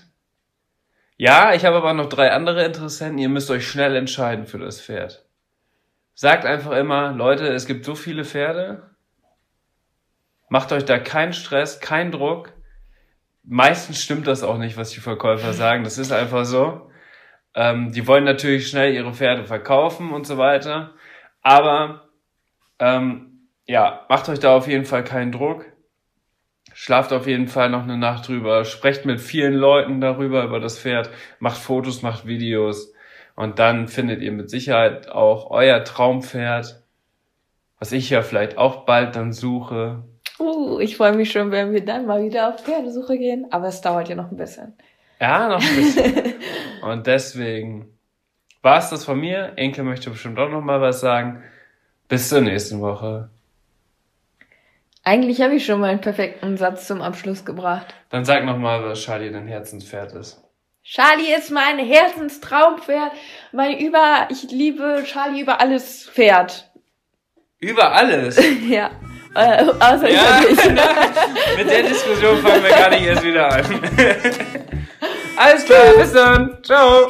ja, ich habe aber noch drei andere Interessenten, ihr müsst euch schnell entscheiden für das Pferd. Sagt einfach immer, Leute, es gibt so viele Pferde, Macht euch da keinen Stress, keinen Druck. Meistens stimmt das auch nicht, was die Verkäufer sagen. Das ist einfach so. Ähm, die wollen natürlich schnell ihre Pferde verkaufen und so weiter. Aber ähm, ja, macht euch da auf jeden Fall keinen Druck. Schlaft auf jeden Fall noch eine Nacht drüber. Sprecht mit vielen Leuten darüber, über das Pferd. Macht Fotos, macht Videos. Und dann findet ihr mit Sicherheit auch euer Traumpferd, was ich ja vielleicht auch bald dann suche. Uh, ich freue mich schon, wenn wir dann mal wieder auf Pferdesuche gehen. Aber es dauert ja noch ein bisschen. Ja, noch ein bisschen. Und deswegen war es das von mir. Enke möchte bestimmt auch noch mal was sagen. Bis zur nächsten Woche. Eigentlich habe ich schon mal einen perfekten Satz zum Abschluss gebracht. Dann sag noch mal, was Charlie dein Herzenspferd ist. Charlie ist mein Herzenstraumpferd. Mein über, ich liebe Charlie über alles Pferd. Über alles? ja. Äh, außer ja. Mit der Diskussion fangen wir gar nicht erst wieder an. Alles klar, bis dann. Ciao.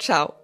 ciao.